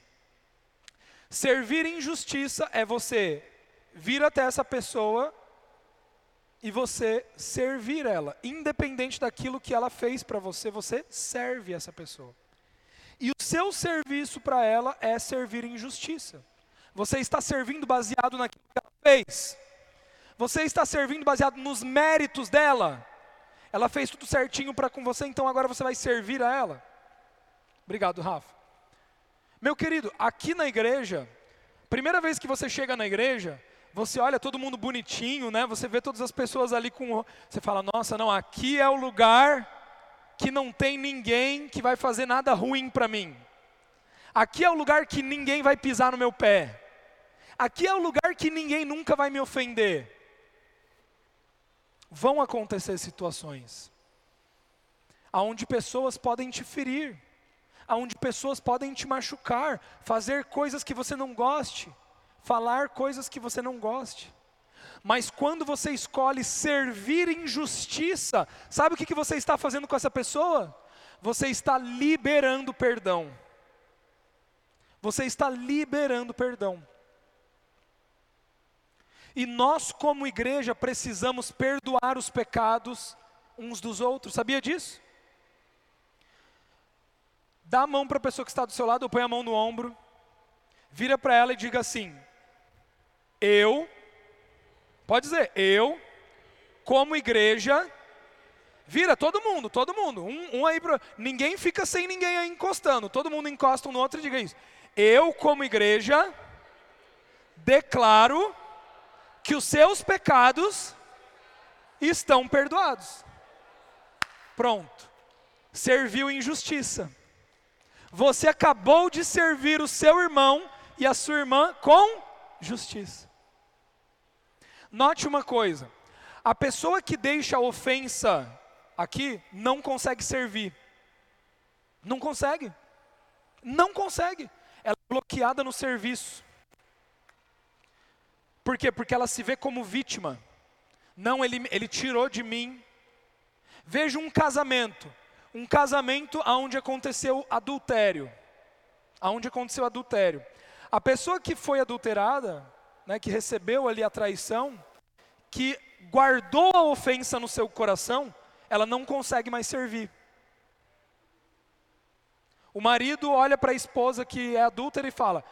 Speaker 1: Servir em justiça é você vir até essa pessoa e você servir ela, independente daquilo que ela fez para você, você serve essa pessoa. E o seu serviço para ela é servir em justiça. Você está servindo baseado naquilo que ela fez. Você está servindo baseado nos méritos dela. Ela fez tudo certinho para com você, então agora você vai servir a ela. Obrigado, Rafa. Meu querido, aqui na igreja, primeira vez que você chega na igreja, você olha todo mundo bonitinho, né? Você vê todas as pessoas ali com, você fala: "Nossa, não, aqui é o lugar que não tem ninguém que vai fazer nada ruim para mim. Aqui é o lugar que ninguém vai pisar no meu pé. Aqui é o lugar que ninguém nunca vai me ofender. Vão acontecer situações aonde pessoas podem te ferir, aonde pessoas podem te machucar, fazer coisas que você não goste, falar coisas que você não goste. Mas quando você escolhe servir em justiça, sabe o que, que você está fazendo com essa pessoa? você está liberando perdão. Você está liberando perdão. E nós, como igreja, precisamos perdoar os pecados uns dos outros. Sabia disso? Dá a mão para a pessoa que está do seu lado, ou põe a mão no ombro, vira para ela e diga assim: Eu, pode dizer, eu, como igreja, vira todo mundo, todo mundo, um, um aí, pra, ninguém fica sem ninguém aí encostando, todo mundo encosta um no outro e diga isso. Eu, como igreja, declaro que os seus pecados estão perdoados. Pronto. Serviu injustiça. Você acabou de servir o seu irmão e a sua irmã com justiça. Note uma coisa: a pessoa que deixa a ofensa aqui não consegue servir. Não consegue. Não consegue. Ela é bloqueada no serviço. Por quê? Porque ela se vê como vítima. Não, ele, ele tirou de mim. Veja um casamento. Um casamento onde aconteceu adultério. Aonde aconteceu adultério. A pessoa que foi adulterada, né, que recebeu ali a traição, que guardou a ofensa no seu coração, ela não consegue mais servir. O marido olha para a esposa que é adúltera e fala: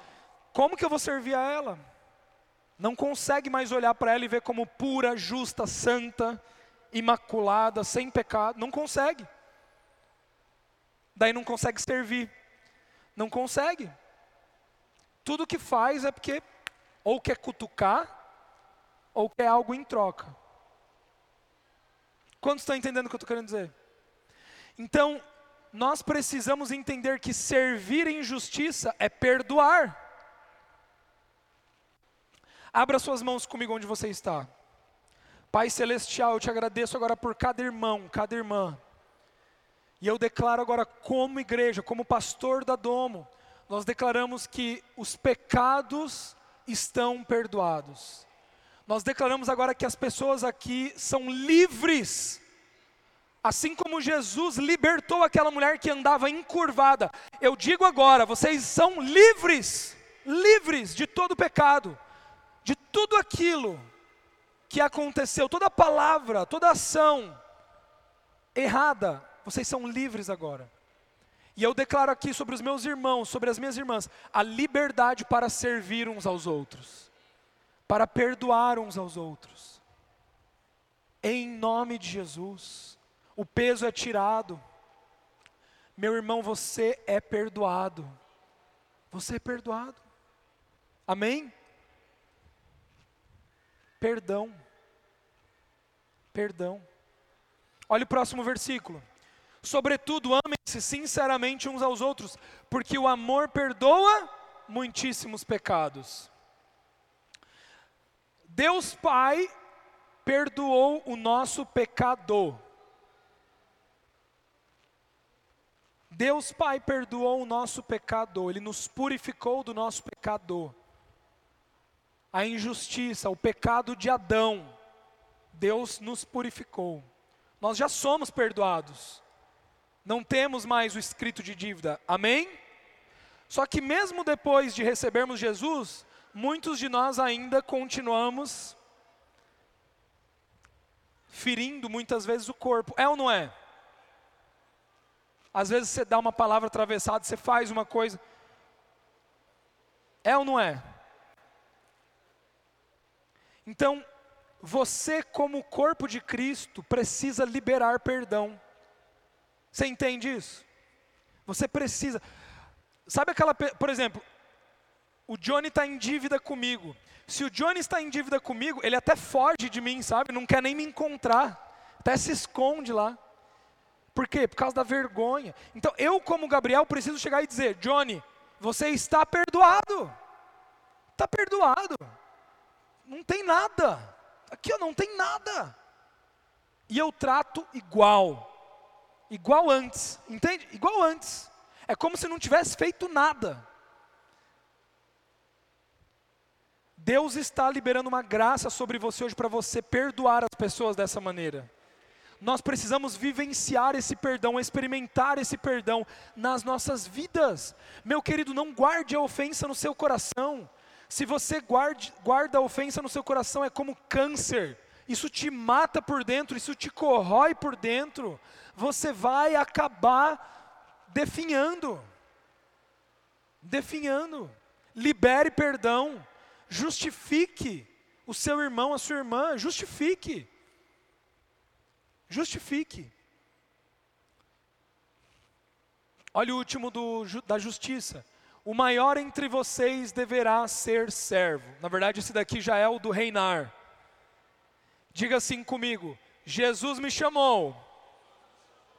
Speaker 1: Como que eu vou servir a ela? não consegue mais olhar para ela e ver como pura, justa, santa, imaculada, sem pecado, não consegue. Daí não consegue servir, não consegue. Tudo que faz é porque ou quer cutucar, ou quer algo em troca. Quantos estão entendendo o que eu estou querendo dizer? Então, nós precisamos entender que servir em justiça é perdoar. Abra suas mãos comigo onde você está. Pai Celestial, eu te agradeço agora por cada irmão, cada irmã. E eu declaro agora, como igreja, como pastor da Domo, nós declaramos que os pecados estão perdoados. Nós declaramos agora que as pessoas aqui são livres. Assim como Jesus libertou aquela mulher que andava encurvada, eu digo agora, vocês são livres, livres de todo pecado de tudo aquilo que aconteceu, toda palavra, toda ação errada, vocês são livres agora. E eu declaro aqui sobre os meus irmãos, sobre as minhas irmãs, a liberdade para servir uns aos outros, para perdoar uns aos outros. Em nome de Jesus, o peso é tirado. Meu irmão, você é perdoado. Você é perdoado. Amém? Perdão. Perdão. Olha o próximo versículo. Sobretudo, amem-se sinceramente uns aos outros, porque o amor perdoa muitíssimos pecados. Deus Pai perdoou o nosso pecado. Deus Pai perdoou o nosso pecado, Ele nos purificou do nosso pecado a injustiça, o pecado de Adão, Deus nos purificou. Nós já somos perdoados. Não temos mais o escrito de dívida. Amém? Só que mesmo depois de recebermos Jesus, muitos de nós ainda continuamos ferindo muitas vezes o corpo. É ou não é? Às vezes você dá uma palavra atravessada, você faz uma coisa. É ou não é? Então, você, como corpo de Cristo, precisa liberar perdão. Você entende isso? Você precisa. Sabe aquela, por exemplo, o Johnny está em dívida comigo. Se o Johnny está em dívida comigo, ele até foge de mim, sabe? Não quer nem me encontrar. Até se esconde lá. Por quê? Por causa da vergonha. Então, eu, como Gabriel, preciso chegar e dizer: Johnny, você está perdoado. Está perdoado não tem nada. Aqui eu não tem nada. E eu trato igual. Igual antes, entende? Igual antes. É como se não tivesse feito nada. Deus está liberando uma graça sobre você hoje para você perdoar as pessoas dessa maneira. nós precisamos vivenciar esse perdão, experimentar esse perdão nas nossas vidas. Meu querido, não guarde a ofensa no seu coração. Se você guarde, guarda a ofensa no seu coração, é como câncer. Isso te mata por dentro, isso te corrói por dentro. Você vai acabar definhando. Definhando. Libere perdão. Justifique o seu irmão, a sua irmã. Justifique. Justifique. Olha o último do, da justiça. O maior entre vocês deverá ser servo. Na verdade, esse daqui já é o do reinar. Diga assim comigo: Jesus me chamou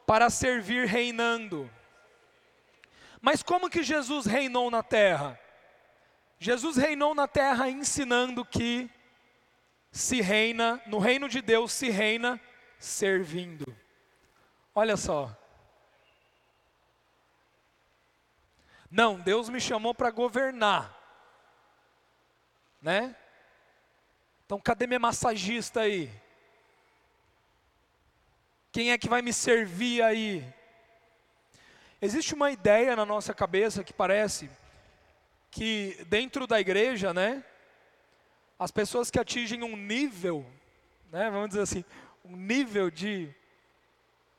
Speaker 1: para servir reinando. Mas como que Jesus reinou na terra? Jesus reinou na terra ensinando que se reina, no reino de Deus se reina servindo. Olha só. Não, Deus me chamou para governar. Né? Então, cadê minha massagista aí? Quem é que vai me servir aí? Existe uma ideia na nossa cabeça que parece que dentro da igreja, né, as pessoas que atingem um nível, né, vamos dizer assim, um nível de,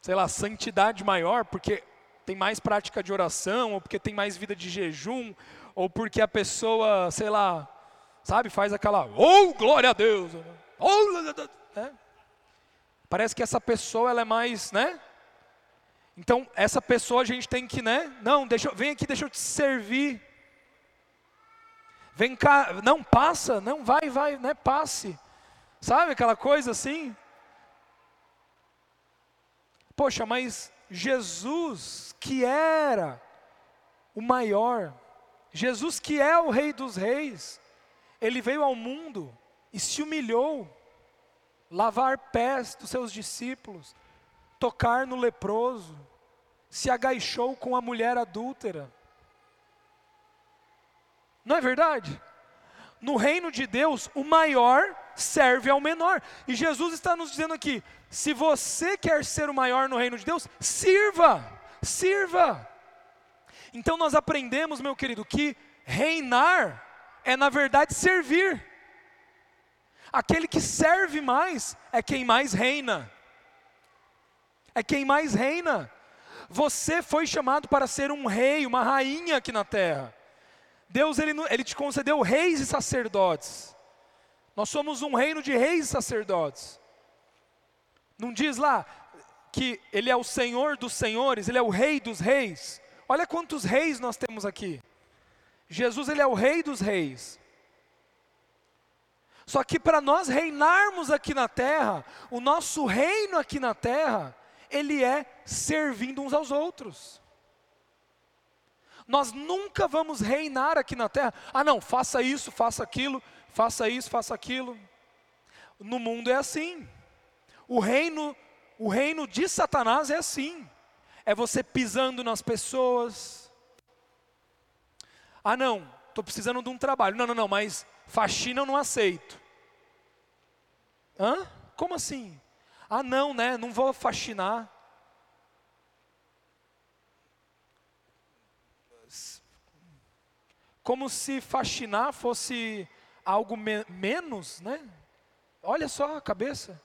Speaker 1: sei lá, santidade maior, porque tem mais prática de oração, ou porque tem mais vida de jejum, ou porque a pessoa, sei lá, sabe, faz aquela, oh, glória a Deus, oh, né? Parece que essa pessoa ela é mais, né? Então, essa pessoa a gente tem que, né? Não, deixa, vem aqui, deixa eu te servir. Vem cá, não passa, não vai, vai, né? Passe. Sabe aquela coisa assim? Poxa, mas Jesus, que era o maior, Jesus, que é o Rei dos Reis, ele veio ao mundo e se humilhou, lavar pés dos seus discípulos, tocar no leproso, se agachou com a mulher adúltera. Não é verdade? No reino de Deus, o maior serve ao menor. E Jesus está nos dizendo aqui: se você quer ser o maior no reino de Deus, sirva, sirva. Então nós aprendemos, meu querido, que reinar é na verdade servir. Aquele que serve mais é quem mais reina. É quem mais reina. Você foi chamado para ser um rei, uma rainha aqui na terra. Deus ele, ele te concedeu reis e sacerdotes. Nós somos um reino de reis e sacerdotes. Não diz lá que Ele é o Senhor dos senhores, Ele é o Rei dos reis. Olha quantos reis nós temos aqui. Jesus, Ele é o Rei dos reis. Só que para nós reinarmos aqui na terra, o nosso reino aqui na terra, ele é servindo uns aos outros. Nós nunca vamos reinar aqui na terra. Ah, não, faça isso, faça aquilo, faça isso, faça aquilo. No mundo é assim. O reino, o reino de Satanás é assim. É você pisando nas pessoas. Ah, não, estou precisando de um trabalho. Não, não, não, mas faxina eu não aceito. Hã? Como assim? Ah, não, né? Não vou faxinar. Como se faxinar fosse algo me menos, né? Olha só a cabeça.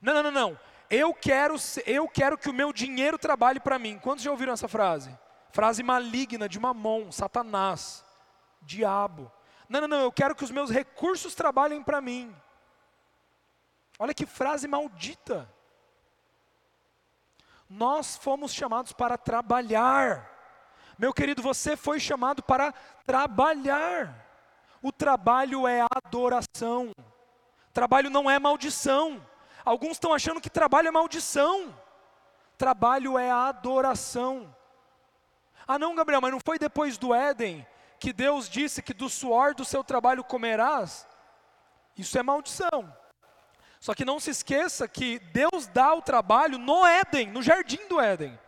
Speaker 1: Não, não, não, não. Eu quero, eu quero que o meu dinheiro trabalhe para mim. Quantos já ouviram essa frase? Frase maligna de mamon, satanás, diabo. Não, não, não, eu quero que os meus recursos trabalhem para mim. Olha que frase maldita. Nós fomos chamados para trabalhar. Meu querido, você foi chamado para trabalhar. O trabalho é adoração. Trabalho não é maldição. Alguns estão achando que trabalho é maldição. Trabalho é adoração. Ah, não, Gabriel, mas não foi depois do Éden que Deus disse que do suor do seu trabalho comerás? Isso é maldição. Só que não se esqueça que Deus dá o trabalho no Éden, no jardim do Éden.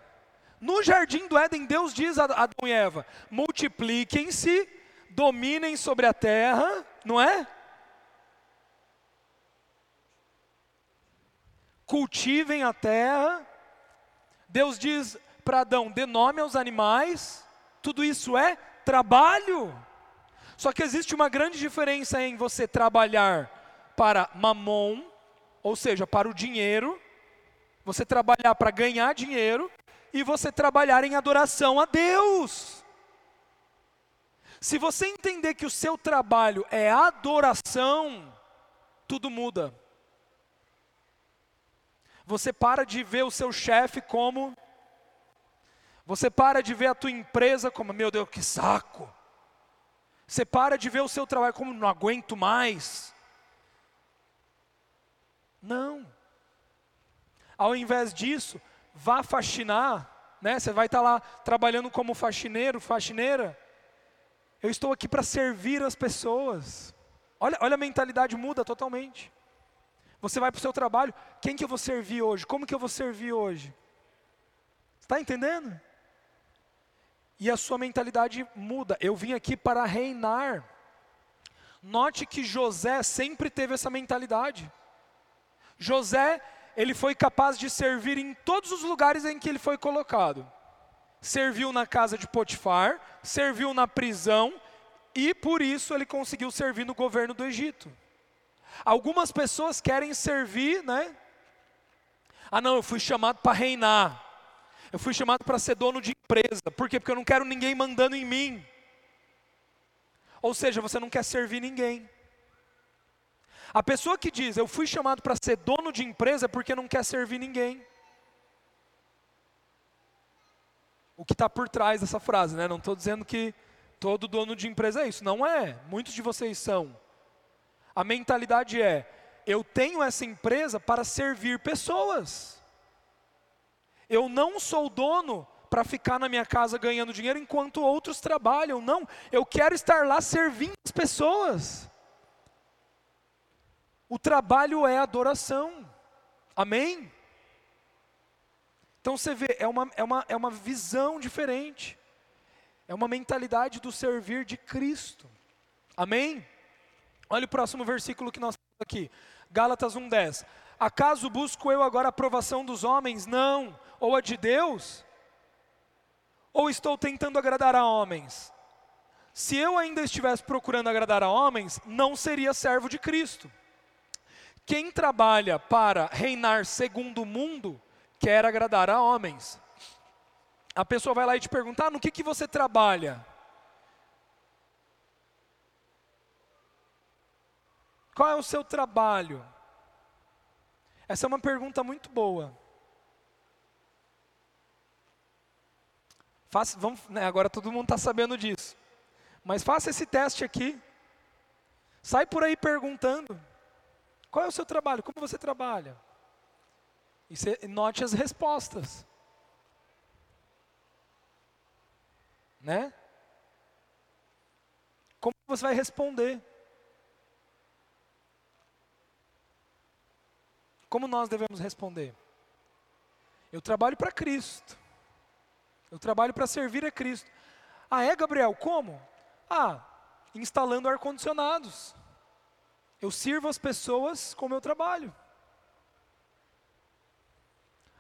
Speaker 1: No jardim do Éden, Deus diz a Adão e Eva: multipliquem-se, dominem sobre a terra, não é? cultivem a terra. Deus diz para Adão: dê nome aos animais. Tudo isso é trabalho. Só que existe uma grande diferença em você trabalhar para mamon, ou seja, para o dinheiro, você trabalhar para ganhar dinheiro, e você trabalhar em adoração a Deus. Se você entender que o seu trabalho é adoração, tudo muda. Você para de ver o seu chefe como. Você para de ver a tua empresa como, meu Deus, que saco. Você para de ver o seu trabalho como não aguento mais. Não. Ao invés disso, vá faxinar, né? Você vai estar lá trabalhando como faxineiro, faxineira. Eu estou aqui para servir as pessoas. Olha, olha a mentalidade muda totalmente. Você vai para o seu trabalho, quem que eu vou servir hoje? Como que eu vou servir hoje? Está entendendo? E a sua mentalidade muda. Eu vim aqui para reinar. Note que José sempre teve essa mentalidade. José, ele foi capaz de servir em todos os lugares em que ele foi colocado. Serviu na casa de Potifar, serviu na prisão e por isso ele conseguiu servir no governo do Egito. Algumas pessoas querem servir, né? Ah, não, eu fui chamado para reinar. Eu fui chamado para ser dono de empresa. Por quê? Porque eu não quero ninguém mandando em mim. Ou seja, você não quer servir ninguém. A pessoa que diz, eu fui chamado para ser dono de empresa é porque não quer servir ninguém. O que está por trás dessa frase, né? Não estou dizendo que todo dono de empresa é isso. Não é. Muitos de vocês são. A mentalidade é: eu tenho essa empresa para servir pessoas. Eu não sou dono para ficar na minha casa ganhando dinheiro enquanto outros trabalham. Não, eu quero estar lá servindo as pessoas. O trabalho é adoração. Amém? Então você vê, é uma, é uma, é uma visão diferente. É uma mentalidade do servir de Cristo. Amém? Olha o próximo versículo que nós temos aqui. Gálatas 1,10. Acaso busco eu agora a aprovação dos homens? Não ou a de Deus? Ou estou tentando agradar a homens? Se eu ainda estivesse procurando agradar a homens, não seria servo de Cristo. Quem trabalha para reinar segundo o mundo, quer agradar a homens. A pessoa vai lá e te pergunta: ah, no que, que você trabalha? Qual é o seu trabalho? Essa é uma pergunta muito boa. Faça, vamos, né, agora todo mundo está sabendo disso. Mas faça esse teste aqui. Sai por aí perguntando: qual é o seu trabalho? Como você trabalha? E você, note as respostas. Né? Como você vai responder? Como nós devemos responder? Eu trabalho para Cristo. Eu trabalho para servir a Cristo. Ah, é, Gabriel? Como? Ah, instalando ar-condicionados. Eu sirvo as pessoas com o meu trabalho.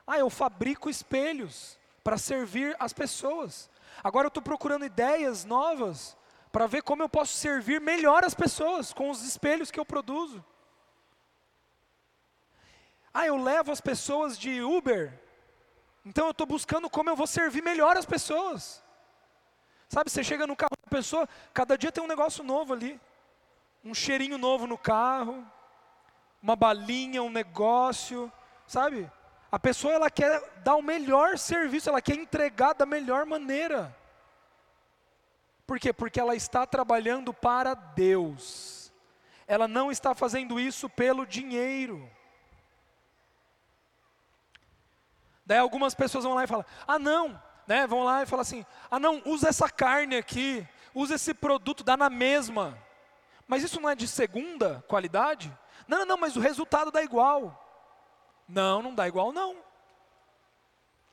Speaker 1: Ah, eu fabrico espelhos para servir as pessoas. Agora eu estou procurando ideias novas para ver como eu posso servir melhor as pessoas com os espelhos que eu produzo. Ah, eu levo as pessoas de Uber então eu estou buscando como eu vou servir melhor as pessoas. Sabe, você chega no carro da pessoa, cada dia tem um negócio novo ali. Um cheirinho novo no carro, uma balinha, um negócio, sabe? A pessoa ela quer dar o melhor serviço, ela quer entregar da melhor maneira. Por quê? Porque ela está trabalhando para Deus. Ela não está fazendo isso pelo dinheiro. Daí algumas pessoas vão lá e falam: ah, não, né? Vão lá e falam assim: ah, não, usa essa carne aqui, usa esse produto, dá na mesma. Mas isso não é de segunda qualidade? Não, não, não, mas o resultado dá igual. Não, não dá igual, não.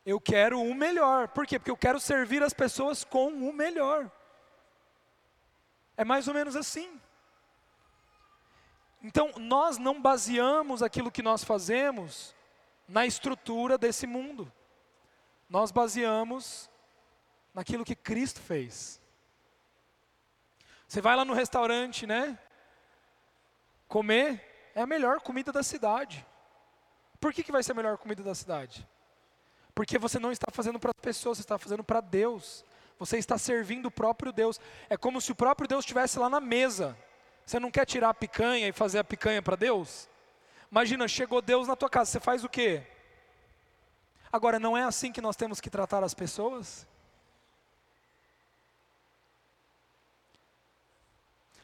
Speaker 1: Eu quero o melhor. Por quê? Porque eu quero servir as pessoas com o melhor. É mais ou menos assim. Então, nós não baseamos aquilo que nós fazemos na estrutura desse mundo. Nós baseamos naquilo que Cristo fez. Você vai lá no restaurante, né? Comer é a melhor comida da cidade. Por que, que vai ser a melhor comida da cidade? Porque você não está fazendo para as pessoas, você está fazendo para Deus. Você está servindo o próprio Deus. É como se o próprio Deus estivesse lá na mesa. Você não quer tirar a picanha e fazer a picanha para Deus? Imagina, chegou Deus na tua casa, você faz o quê? Agora, não é assim que nós temos que tratar as pessoas?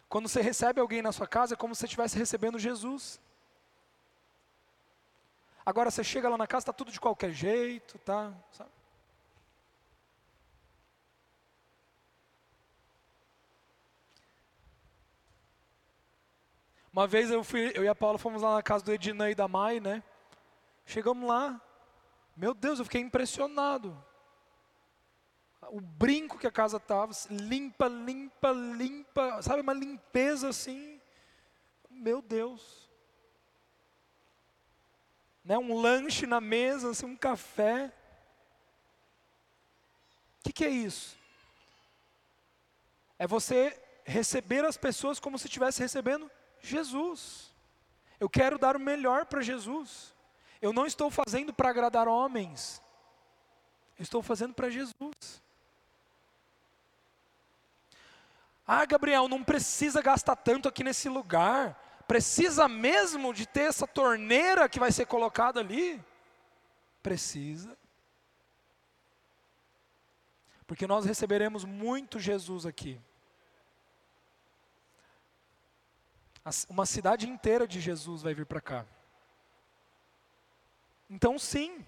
Speaker 1: Quando você recebe alguém na sua casa, é como se você estivesse recebendo Jesus. Agora você chega lá na casa, está tudo de qualquer jeito, tá? Sabe? Uma vez eu, fui, eu e a Paula fomos lá na casa do Ednei e da Mai, né? Chegamos lá, meu Deus, eu fiquei impressionado. O brinco que a casa estava, limpa, limpa, limpa, sabe, uma limpeza assim. Meu Deus. Né, um lanche na mesa, assim, um café. O que, que é isso? É você receber as pessoas como se estivesse recebendo Jesus. Eu quero dar o melhor para Jesus. Eu não estou fazendo para agradar homens. Eu estou fazendo para Jesus. Ah, Gabriel, não precisa gastar tanto aqui nesse lugar. Precisa mesmo de ter essa torneira que vai ser colocada ali? Precisa. Porque nós receberemos muito Jesus aqui. Uma cidade inteira de Jesus vai vir para cá. Então, sim,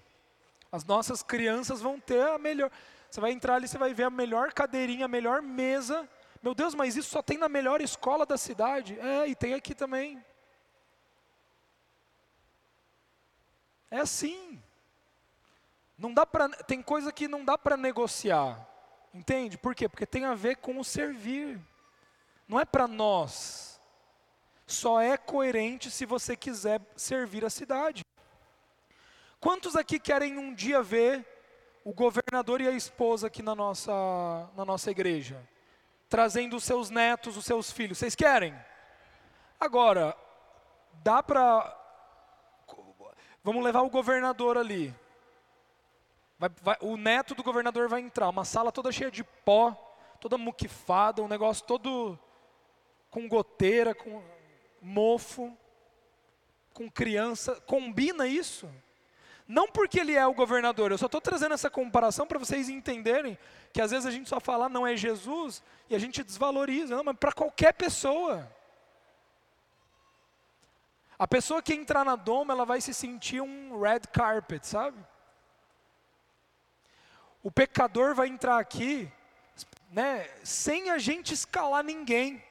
Speaker 1: as nossas crianças vão ter a melhor. Você vai entrar ali, você vai ver a melhor cadeirinha, a melhor mesa. Meu Deus, mas isso só tem na melhor escola da cidade. É, e tem aqui também. É assim. Não dá para, tem coisa que não dá para negociar. Entende? Por quê? Porque tem a ver com o servir. Não é para nós só é coerente se você quiser servir a cidade. Quantos aqui querem um dia ver o governador e a esposa aqui na nossa, na nossa igreja? Trazendo os seus netos, os seus filhos. Vocês querem? Agora, dá para. Vamos levar o governador ali. Vai, vai, o neto do governador vai entrar, uma sala toda cheia de pó, toda muquifada, um negócio todo com goteira, com mofo, com criança, combina isso? Não porque ele é o governador, eu só estou trazendo essa comparação para vocês entenderem que às vezes a gente só fala não é Jesus e a gente desvaloriza, não, mas para qualquer pessoa. A pessoa que entrar na doma, ela vai se sentir um red carpet, sabe? O pecador vai entrar aqui, né, sem a gente escalar ninguém.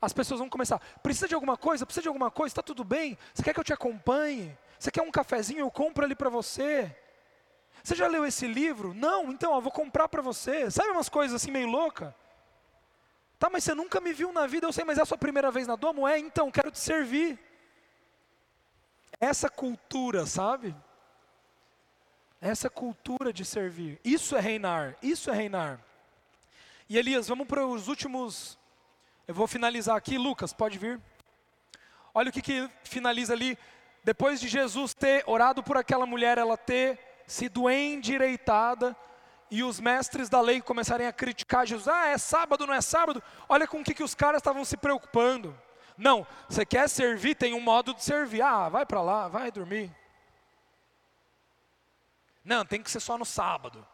Speaker 1: As pessoas vão começar, precisa de alguma coisa? Precisa de alguma coisa? Está tudo bem? Você quer que eu te acompanhe? Você quer um cafezinho? Eu compro ali para você. Você já leu esse livro? Não? Então, eu vou comprar para você. Sabe umas coisas assim meio louca? Tá, mas você nunca me viu na vida, eu sei, mas é a sua primeira vez na Domo? É, então, quero te servir. Essa cultura, sabe? Essa cultura de servir. Isso é reinar, isso é reinar. E Elias, vamos para os últimos eu vou finalizar aqui, Lucas, pode vir. Olha o que, que finaliza ali. Depois de Jesus ter orado por aquela mulher, ela ter sido endireitada, e os mestres da lei começarem a criticar Jesus. Ah, é sábado, não é sábado? Olha com o que, que os caras estavam se preocupando. Não, você quer servir, tem um modo de servir. Ah, vai para lá, vai dormir. Não, tem que ser só no sábado.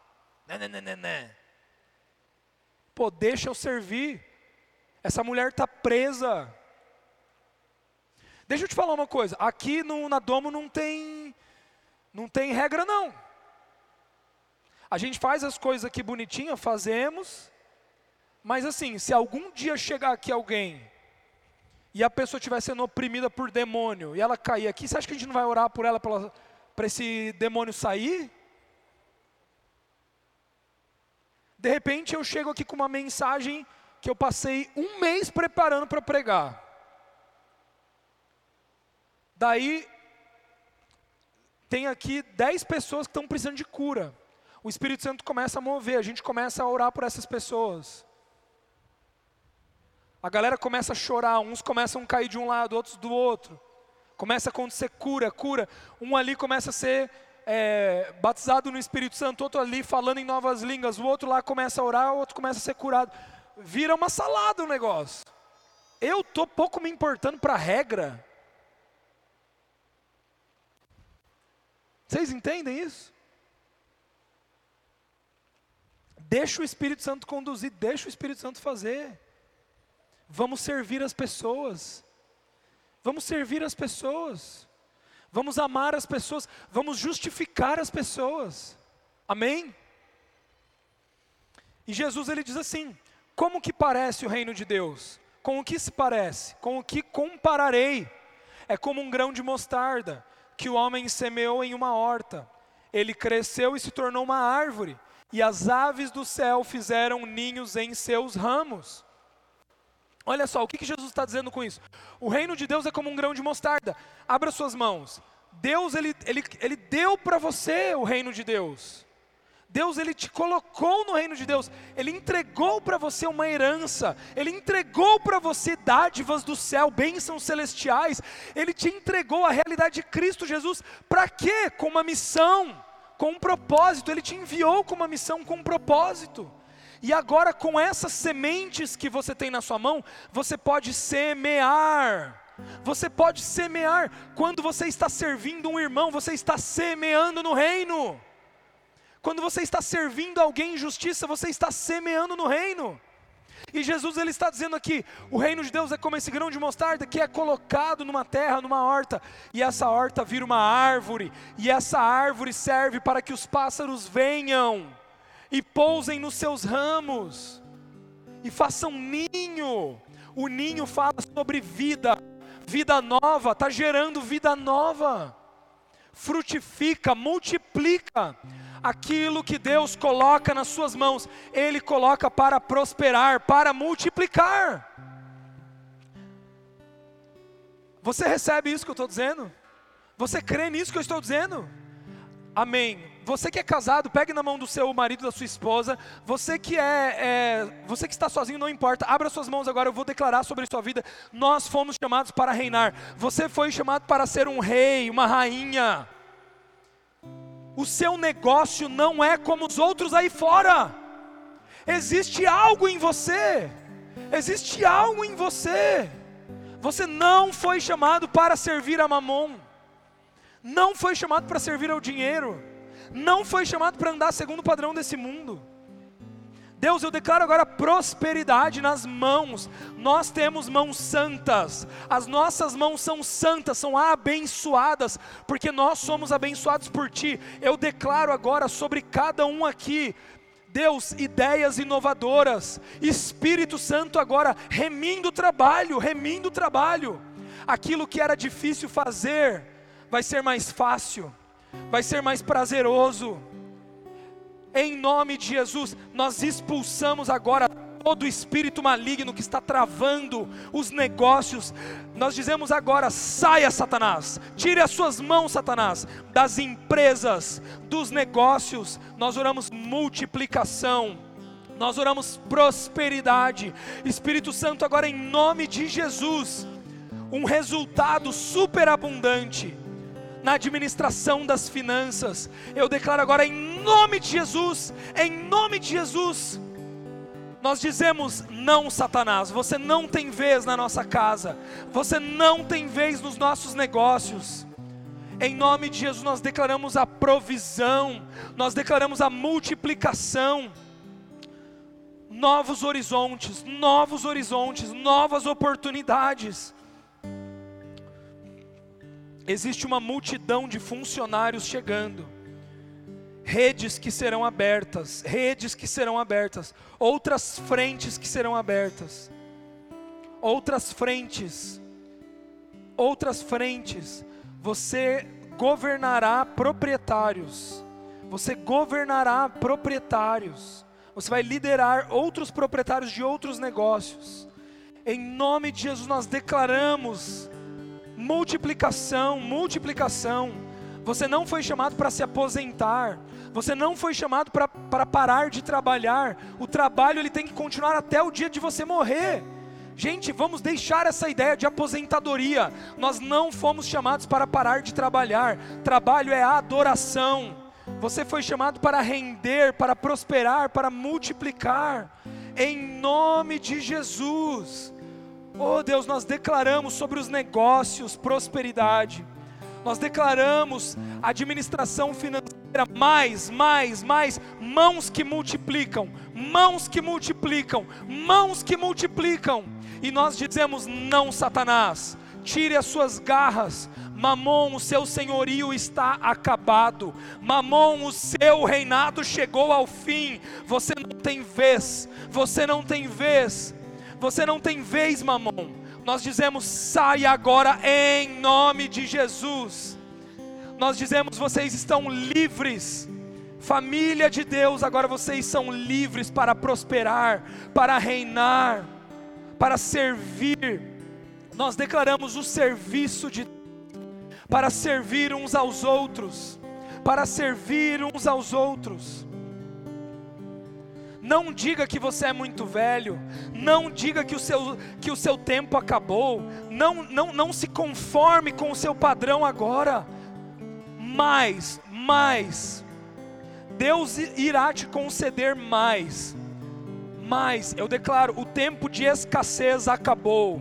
Speaker 1: Né, né, né, né, né. Pô, deixa eu servir. Essa mulher está presa. Deixa eu te falar uma coisa. Aqui no, na Domo não tem, não tem regra não. A gente faz as coisas aqui bonitinha, fazemos. Mas assim, se algum dia chegar aqui alguém e a pessoa estiver sendo oprimida por demônio e ela cair aqui, você acha que a gente não vai orar por ela para esse demônio sair? De repente eu chego aqui com uma mensagem que eu passei um mês preparando para pregar. Daí, tem aqui 10 pessoas que estão precisando de cura. O Espírito Santo começa a mover, a gente começa a orar por essas pessoas. A galera começa a chorar, uns começam a cair de um lado, outros do outro. Começa a acontecer cura, cura. Um ali começa a ser é, batizado no Espírito Santo, outro ali falando em novas línguas, o outro lá começa a orar, o outro começa a ser curado. Vira uma salada o negócio. Eu estou pouco me importando para a regra. Vocês entendem isso? Deixa o Espírito Santo conduzir, deixa o Espírito Santo fazer. Vamos servir as pessoas. Vamos servir as pessoas. Vamos amar as pessoas. Vamos justificar as pessoas. Amém? E Jesus ele diz assim: Como que parece o reino de Deus? Com o que se parece? Com o que compararei? É como um grão de mostarda que o homem semeou em uma horta. Ele cresceu e se tornou uma árvore, e as aves do céu fizeram ninhos em seus ramos. Olha só, o que, Jesus está dizendo com isso? O reino de Deus é como um grão de mostarda. Abra suas mãos. Deus, ele, ele, ele deu para você o reino de Deus. Deus, ele te colocou no reino de Deus. Ele entregou para você uma herança. Ele entregou para você dádivas do céu, bênçãos celestiais. Ele te entregou a realidade de Cristo Jesus. Para quê? Com uma missão, com um propósito. Ele te enviou com uma missão, com um propósito. E agora, com essas sementes que você tem na sua mão, você pode semear. Você pode semear. Quando você está servindo um irmão, você está semeando no reino. Quando você está servindo alguém em justiça, você está semeando no reino. E Jesus ele está dizendo aqui: o reino de Deus é como esse grão de mostarda que é colocado numa terra, numa horta, e essa horta vira uma árvore, e essa árvore serve para que os pássaros venham e pousem nos seus ramos, e façam ninho. O ninho fala sobre vida, vida nova, está gerando vida nova. Frutifica, multiplica aquilo que Deus coloca nas suas mãos, Ele coloca para prosperar, para multiplicar. Você recebe isso que eu estou dizendo? Você crê nisso que eu estou dizendo? Amém você que é casado, pegue na mão do seu marido, da sua esposa. Você que é, é, você que está sozinho, não importa. Abra suas mãos agora. Eu vou declarar sobre sua vida. Nós fomos chamados para reinar. Você foi chamado para ser um rei, uma rainha. O seu negócio não é como os outros aí fora. Existe algo em você. Existe algo em você. Você não foi chamado para servir a mamon. Não foi chamado para servir ao dinheiro não foi chamado para andar segundo o padrão desse mundo. Deus, eu declaro agora prosperidade nas mãos. Nós temos mãos santas. As nossas mãos são santas, são abençoadas, porque nós somos abençoados por Ti. Eu declaro agora sobre cada um aqui. Deus, ideias inovadoras, Espírito Santo agora remindo o trabalho, remindo o trabalho. Aquilo que era difícil fazer vai ser mais fácil vai ser mais prazeroso. Em nome de Jesus, nós expulsamos agora todo espírito maligno que está travando os negócios. Nós dizemos agora: saia, Satanás, tire as suas mãos, Satanás, das empresas, dos negócios. Nós oramos multiplicação. Nós oramos prosperidade. Espírito Santo, agora em nome de Jesus, um resultado superabundante na administração das finanças. Eu declaro agora em nome de Jesus, em nome de Jesus. Nós dizemos: não, Satanás, você não tem vez na nossa casa, você não tem vez nos nossos negócios. Em nome de Jesus, nós declaramos a provisão, nós declaramos a multiplicação, novos horizontes, novos horizontes, novas oportunidades existe uma multidão de funcionários chegando, redes que serão abertas, redes que serão abertas, outras frentes que serão abertas, outras frentes, outras frentes. Você governará proprietários, você governará proprietários, você vai liderar outros proprietários de outros negócios. Em nome de Jesus, nós declaramos multiplicação, multiplicação. Você não foi chamado para se aposentar. Você não foi chamado para parar de trabalhar. O trabalho ele tem que continuar até o dia de você morrer. Gente, vamos deixar essa ideia de aposentadoria. Nós não fomos chamados para parar de trabalhar. Trabalho é adoração. Você foi chamado para render, para prosperar, para multiplicar. Em nome de Jesus. Oh Deus, nós declaramos sobre os negócios prosperidade. Nós declaramos administração financeira mais, mais, mais, mãos que multiplicam, mãos que multiplicam, mãos que multiplicam. E nós dizemos: não, Satanás, tire as suas garras. Mamon, o seu senhorio está acabado. Mamon, o seu reinado chegou ao fim. Você não tem vez. Você não tem vez. Você não tem vez, Mamon. Nós dizemos: saia agora em nome de Jesus. Nós dizemos: vocês estão livres. Família de Deus, agora vocês são livres para prosperar, para reinar para servir. Nós declaramos o serviço de para servir uns aos outros, para servir uns aos outros. Não diga que você é muito velho, não diga que o seu, que o seu tempo acabou, não, não, não se conforme com o seu padrão agora, mais, mais, Deus irá te conceder mais, mas eu declaro: o tempo de escassez acabou,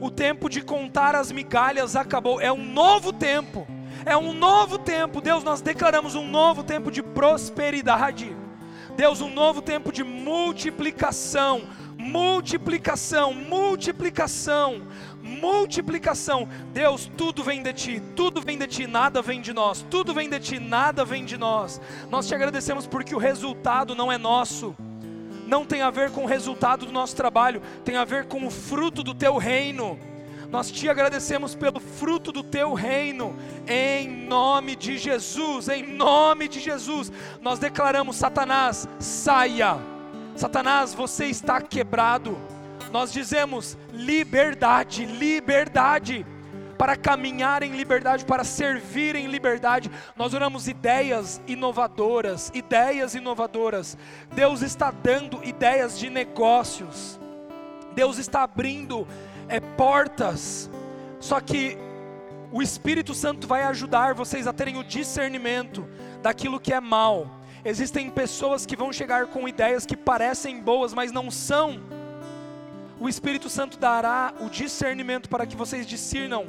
Speaker 1: o tempo de contar as migalhas acabou, é um novo tempo, é um novo tempo. Deus, nós declaramos um novo tempo de prosperidade, Deus, um novo tempo de multiplicação, multiplicação, multiplicação, multiplicação. Deus, tudo vem de ti, tudo vem de ti, nada vem de nós, tudo vem de ti, nada vem de nós. Nós te agradecemos porque o resultado não é nosso não tem a ver com o resultado do nosso trabalho, tem a ver com o fruto do teu reino. Nós te agradecemos pelo fruto do teu reino, em nome de Jesus, em nome de Jesus. Nós declaramos: Satanás, saia, Satanás, você está quebrado. Nós dizemos: liberdade, liberdade para caminhar em liberdade, para servir em liberdade. Nós oramos ideias inovadoras, ideias inovadoras. Deus está dando ideias de negócios. Deus está abrindo é, portas. Só que o Espírito Santo vai ajudar vocês a terem o discernimento daquilo que é mal. Existem pessoas que vão chegar com ideias que parecem boas, mas não são. O Espírito Santo dará o discernimento para que vocês discernam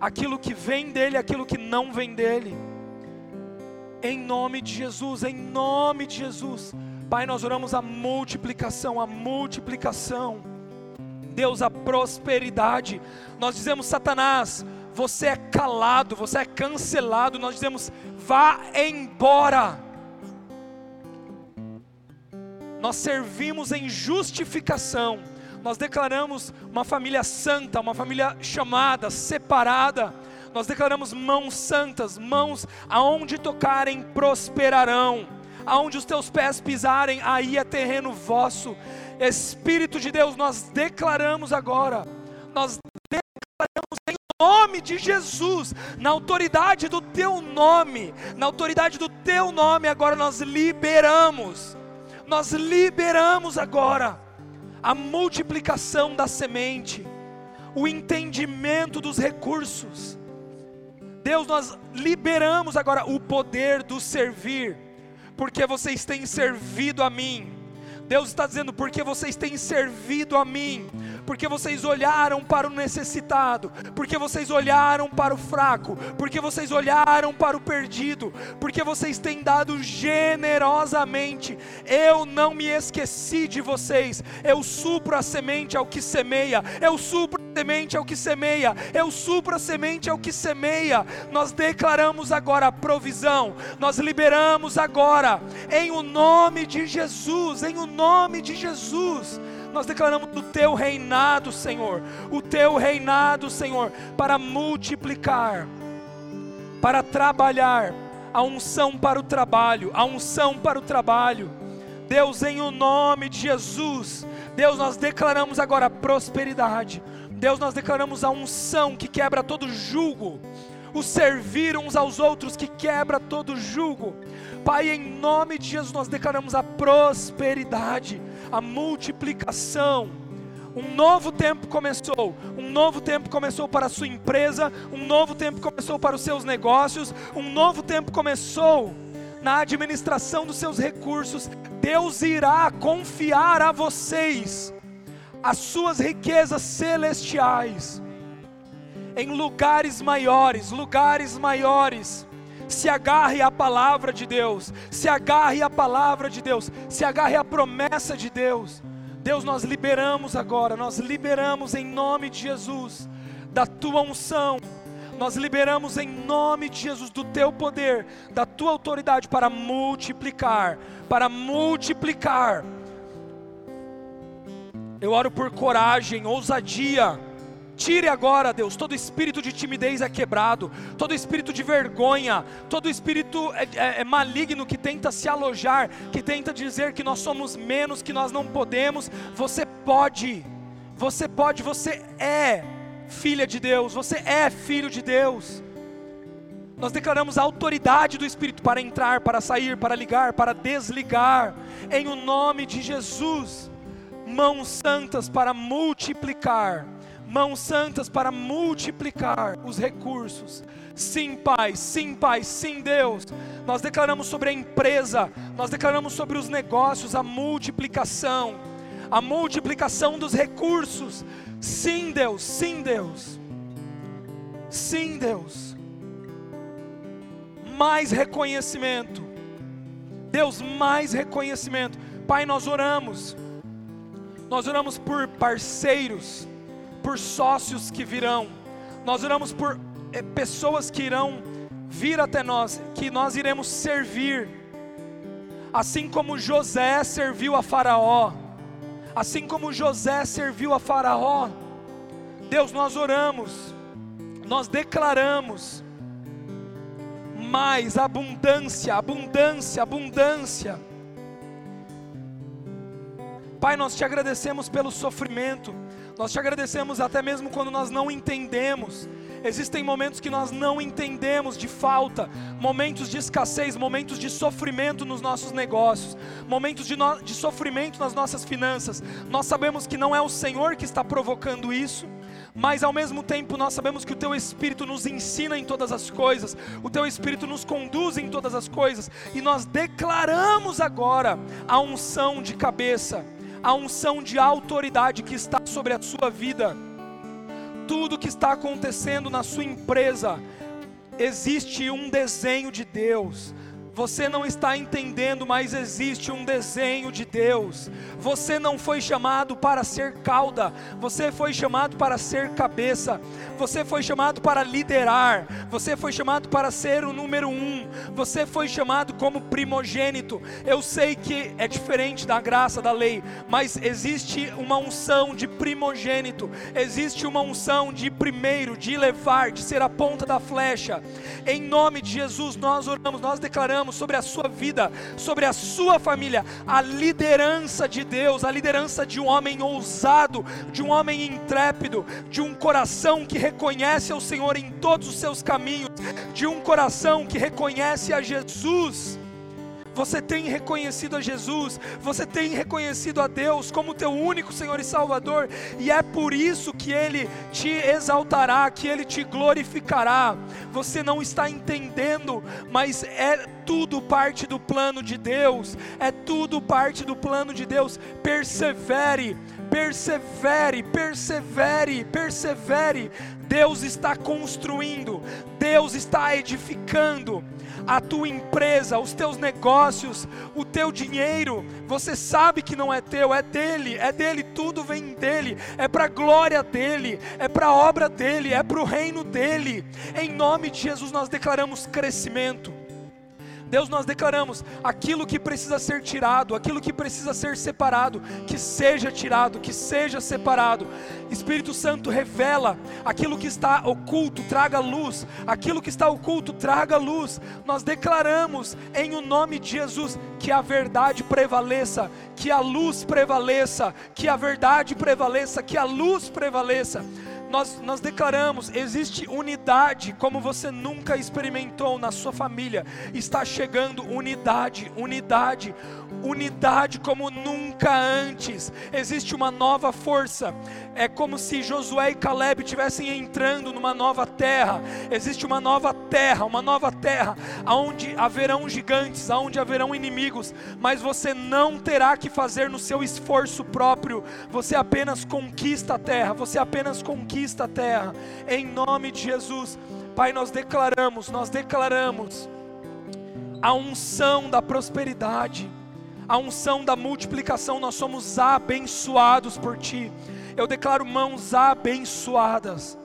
Speaker 1: aquilo que vem dele, aquilo que não vem dele. Em nome de Jesus, em nome de Jesus. Pai, nós oramos a multiplicação, a multiplicação. Deus, a prosperidade. Nós dizemos, Satanás, você é calado, você é cancelado. Nós dizemos, vá embora. Nós servimos em justificação nós declaramos uma família santa, uma família chamada, separada. Nós declaramos mãos santas, mãos aonde tocarem prosperarão, aonde os teus pés pisarem, aí é terreno vosso. Espírito de Deus, nós declaramos agora, nós declaramos em nome de Jesus, na autoridade do teu nome, na autoridade do teu nome, agora nós liberamos, nós liberamos agora a multiplicação da semente, o entendimento dos recursos. Deus, nós liberamos agora o poder do servir, porque vocês têm servido a mim. Deus está dizendo, porque vocês têm servido a mim, porque vocês olharam para o necessitado, porque vocês olharam para o fraco, porque vocês olharam para o perdido, porque vocês têm dado generosamente. Eu não me esqueci de vocês. Eu supro a semente ao que semeia. Eu supro a semente ao que semeia. Eu supro a semente ao que semeia. Nós declaramos agora a provisão. Nós liberamos agora em o nome de Jesus, em o nome de Jesus nós declaramos o teu reinado, Senhor, o teu reinado, Senhor, para multiplicar, para trabalhar, a unção para o trabalho, a unção para o trabalho. Deus, em o nome de Jesus, Deus, nós declaramos agora prosperidade. Deus, nós declaramos a unção que quebra todo jugo, o servir uns aos outros que quebra todo jugo. Pai, em nome de Jesus, nós declaramos a prosperidade, a multiplicação. Um novo tempo começou, um novo tempo começou para a sua empresa, um novo tempo começou para os seus negócios, um novo tempo começou na administração dos seus recursos. Deus irá confiar a vocês as suas riquezas celestiais em lugares maiores, lugares maiores. Se agarre à palavra de Deus, se agarre à palavra de Deus, se agarre à promessa de Deus. Deus, nós liberamos agora, nós liberamos em nome de Jesus, da tua unção, nós liberamos em nome de Jesus do teu poder, da tua autoridade para multiplicar, para multiplicar. Eu oro por coragem, ousadia, Tire agora, Deus, todo espírito de timidez é quebrado, todo espírito de vergonha, todo espírito é, é, é, maligno que tenta se alojar, que tenta dizer que nós somos menos, que nós não podemos. Você pode, você pode, você é filha de Deus, você é filho de Deus. Nós declaramos a autoridade do Espírito para entrar, para sair, para ligar, para desligar, em o nome de Jesus. Mãos santas para multiplicar mãos santas para multiplicar os recursos. Sim, Pai, sim, Pai, sim, Deus. Nós declaramos sobre a empresa, nós declaramos sobre os negócios a multiplicação, a multiplicação dos recursos. Sim, Deus, sim, Deus. Sim, Deus. Mais reconhecimento. Deus, mais reconhecimento. Pai, nós oramos. Nós oramos por parceiros por sócios que virão, nós oramos por é, pessoas que irão vir até nós, que nós iremos servir, assim como José serviu a Faraó, assim como José serviu a Faraó, Deus, nós oramos, nós declaramos mais abundância, abundância, abundância. Pai, nós te agradecemos pelo sofrimento, nós te agradecemos até mesmo quando nós não entendemos. Existem momentos que nós não entendemos de falta, momentos de escassez, momentos de sofrimento nos nossos negócios, momentos de, no, de sofrimento nas nossas finanças. Nós sabemos que não é o Senhor que está provocando isso, mas ao mesmo tempo nós sabemos que o Teu Espírito nos ensina em todas as coisas, o Teu Espírito nos conduz em todas as coisas, e nós declaramos agora a unção de cabeça a unção de autoridade que está sobre a sua vida. Tudo que está acontecendo na sua empresa, existe um desenho de Deus, você não está entendendo, mas existe um desenho de Deus. Você não foi chamado para ser cauda, você foi chamado para ser cabeça. Você foi chamado para liderar, você foi chamado para ser o número um, você foi chamado como primogênito. Eu sei que é diferente da graça da lei, mas existe uma unção de primogênito, existe uma unção de primeiro, de levar, de ser a ponta da flecha. Em nome de Jesus, nós oramos, nós declaramos sobre a sua vida, sobre a sua família, a liderança de Deus, a liderança de um homem ousado, de um homem intrépido, de um coração que reconhece ao Senhor em todos os seus caminhos, de um coração que reconhece a Jesus você tem reconhecido a Jesus, você tem reconhecido a Deus como teu único Senhor e Salvador, e é por isso que Ele te exaltará, que Ele te glorificará. Você não está entendendo, mas é tudo parte do plano de Deus, é tudo parte do plano de Deus. Persevere, persevere, persevere, persevere. Deus está construindo, Deus está edificando a tua empresa, os teus negócios, o teu dinheiro, você sabe que não é teu, é dele, é dele, tudo vem dele, é para a glória dele, é para a obra dele, é para o reino dele. Em nome de Jesus nós declaramos crescimento. Deus, nós declaramos aquilo que precisa ser tirado, aquilo que precisa ser separado, que seja tirado, que seja separado. Espírito Santo revela aquilo que está oculto, traga luz, aquilo que está oculto, traga luz. Nós declaramos em o nome de Jesus que a verdade prevaleça, que a luz prevaleça, que a verdade prevaleça, que a luz prevaleça nós, nós declaramos: existe unidade como você nunca experimentou na sua família. Está chegando unidade, unidade, unidade como nunca antes. Existe uma nova força. É como se Josué e Caleb estivessem entrando numa nova terra. Existe uma nova terra, uma nova terra, aonde haverão gigantes, aonde haverão inimigos, mas você não terá que fazer no seu esforço próprio. Você apenas conquista a terra, você apenas conquista a terra. Em nome de Jesus. Pai, nós declaramos, nós declaramos a unção da prosperidade a unção da multiplicação, nós somos abençoados por Ti. Eu declaro mãos abençoadas,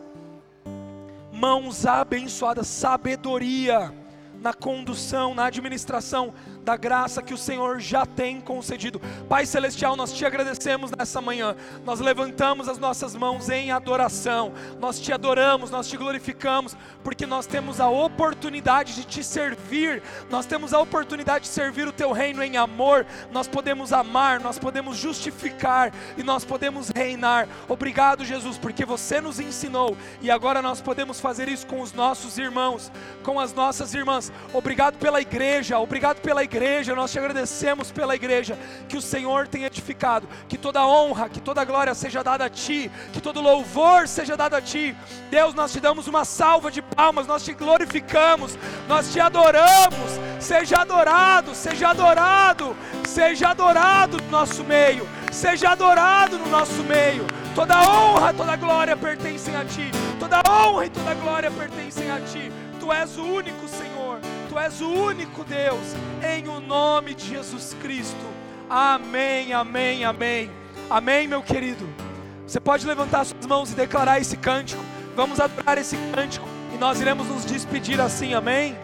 Speaker 1: mãos abençoadas, sabedoria na condução, na administração da graça que o Senhor já tem concedido. Pai Celestial, nós te agradecemos nessa manhã, nós levantamos as nossas mãos em adoração, nós te adoramos, nós te glorificamos, porque nós temos a oportunidade de te servir, nós temos a oportunidade de servir o teu reino em amor, nós podemos amar, nós podemos justificar e nós podemos reinar. Obrigado, Jesus, porque você nos ensinou e agora nós podemos fazer isso com os nossos irmãos, com as nossas irmãs. Obrigado pela igreja, obrigado pela igreja igreja, nós te agradecemos pela igreja que o Senhor tem edificado, que toda honra, que toda glória seja dada a Ti, que todo louvor seja dado a Ti. Deus, nós te damos uma salva de palmas, nós te glorificamos, nós te adoramos. Seja adorado, seja adorado, seja adorado no nosso meio, seja adorado no nosso meio. Toda honra, toda glória pertencem a Ti, toda honra e toda glória pertencem a Ti. Tu és o único Senhor. Tu és o único Deus, em o nome de Jesus Cristo. Amém, amém, amém. Amém, meu querido. Você pode levantar suas mãos e declarar esse cântico. Vamos adorar esse cântico e nós iremos nos despedir assim, amém?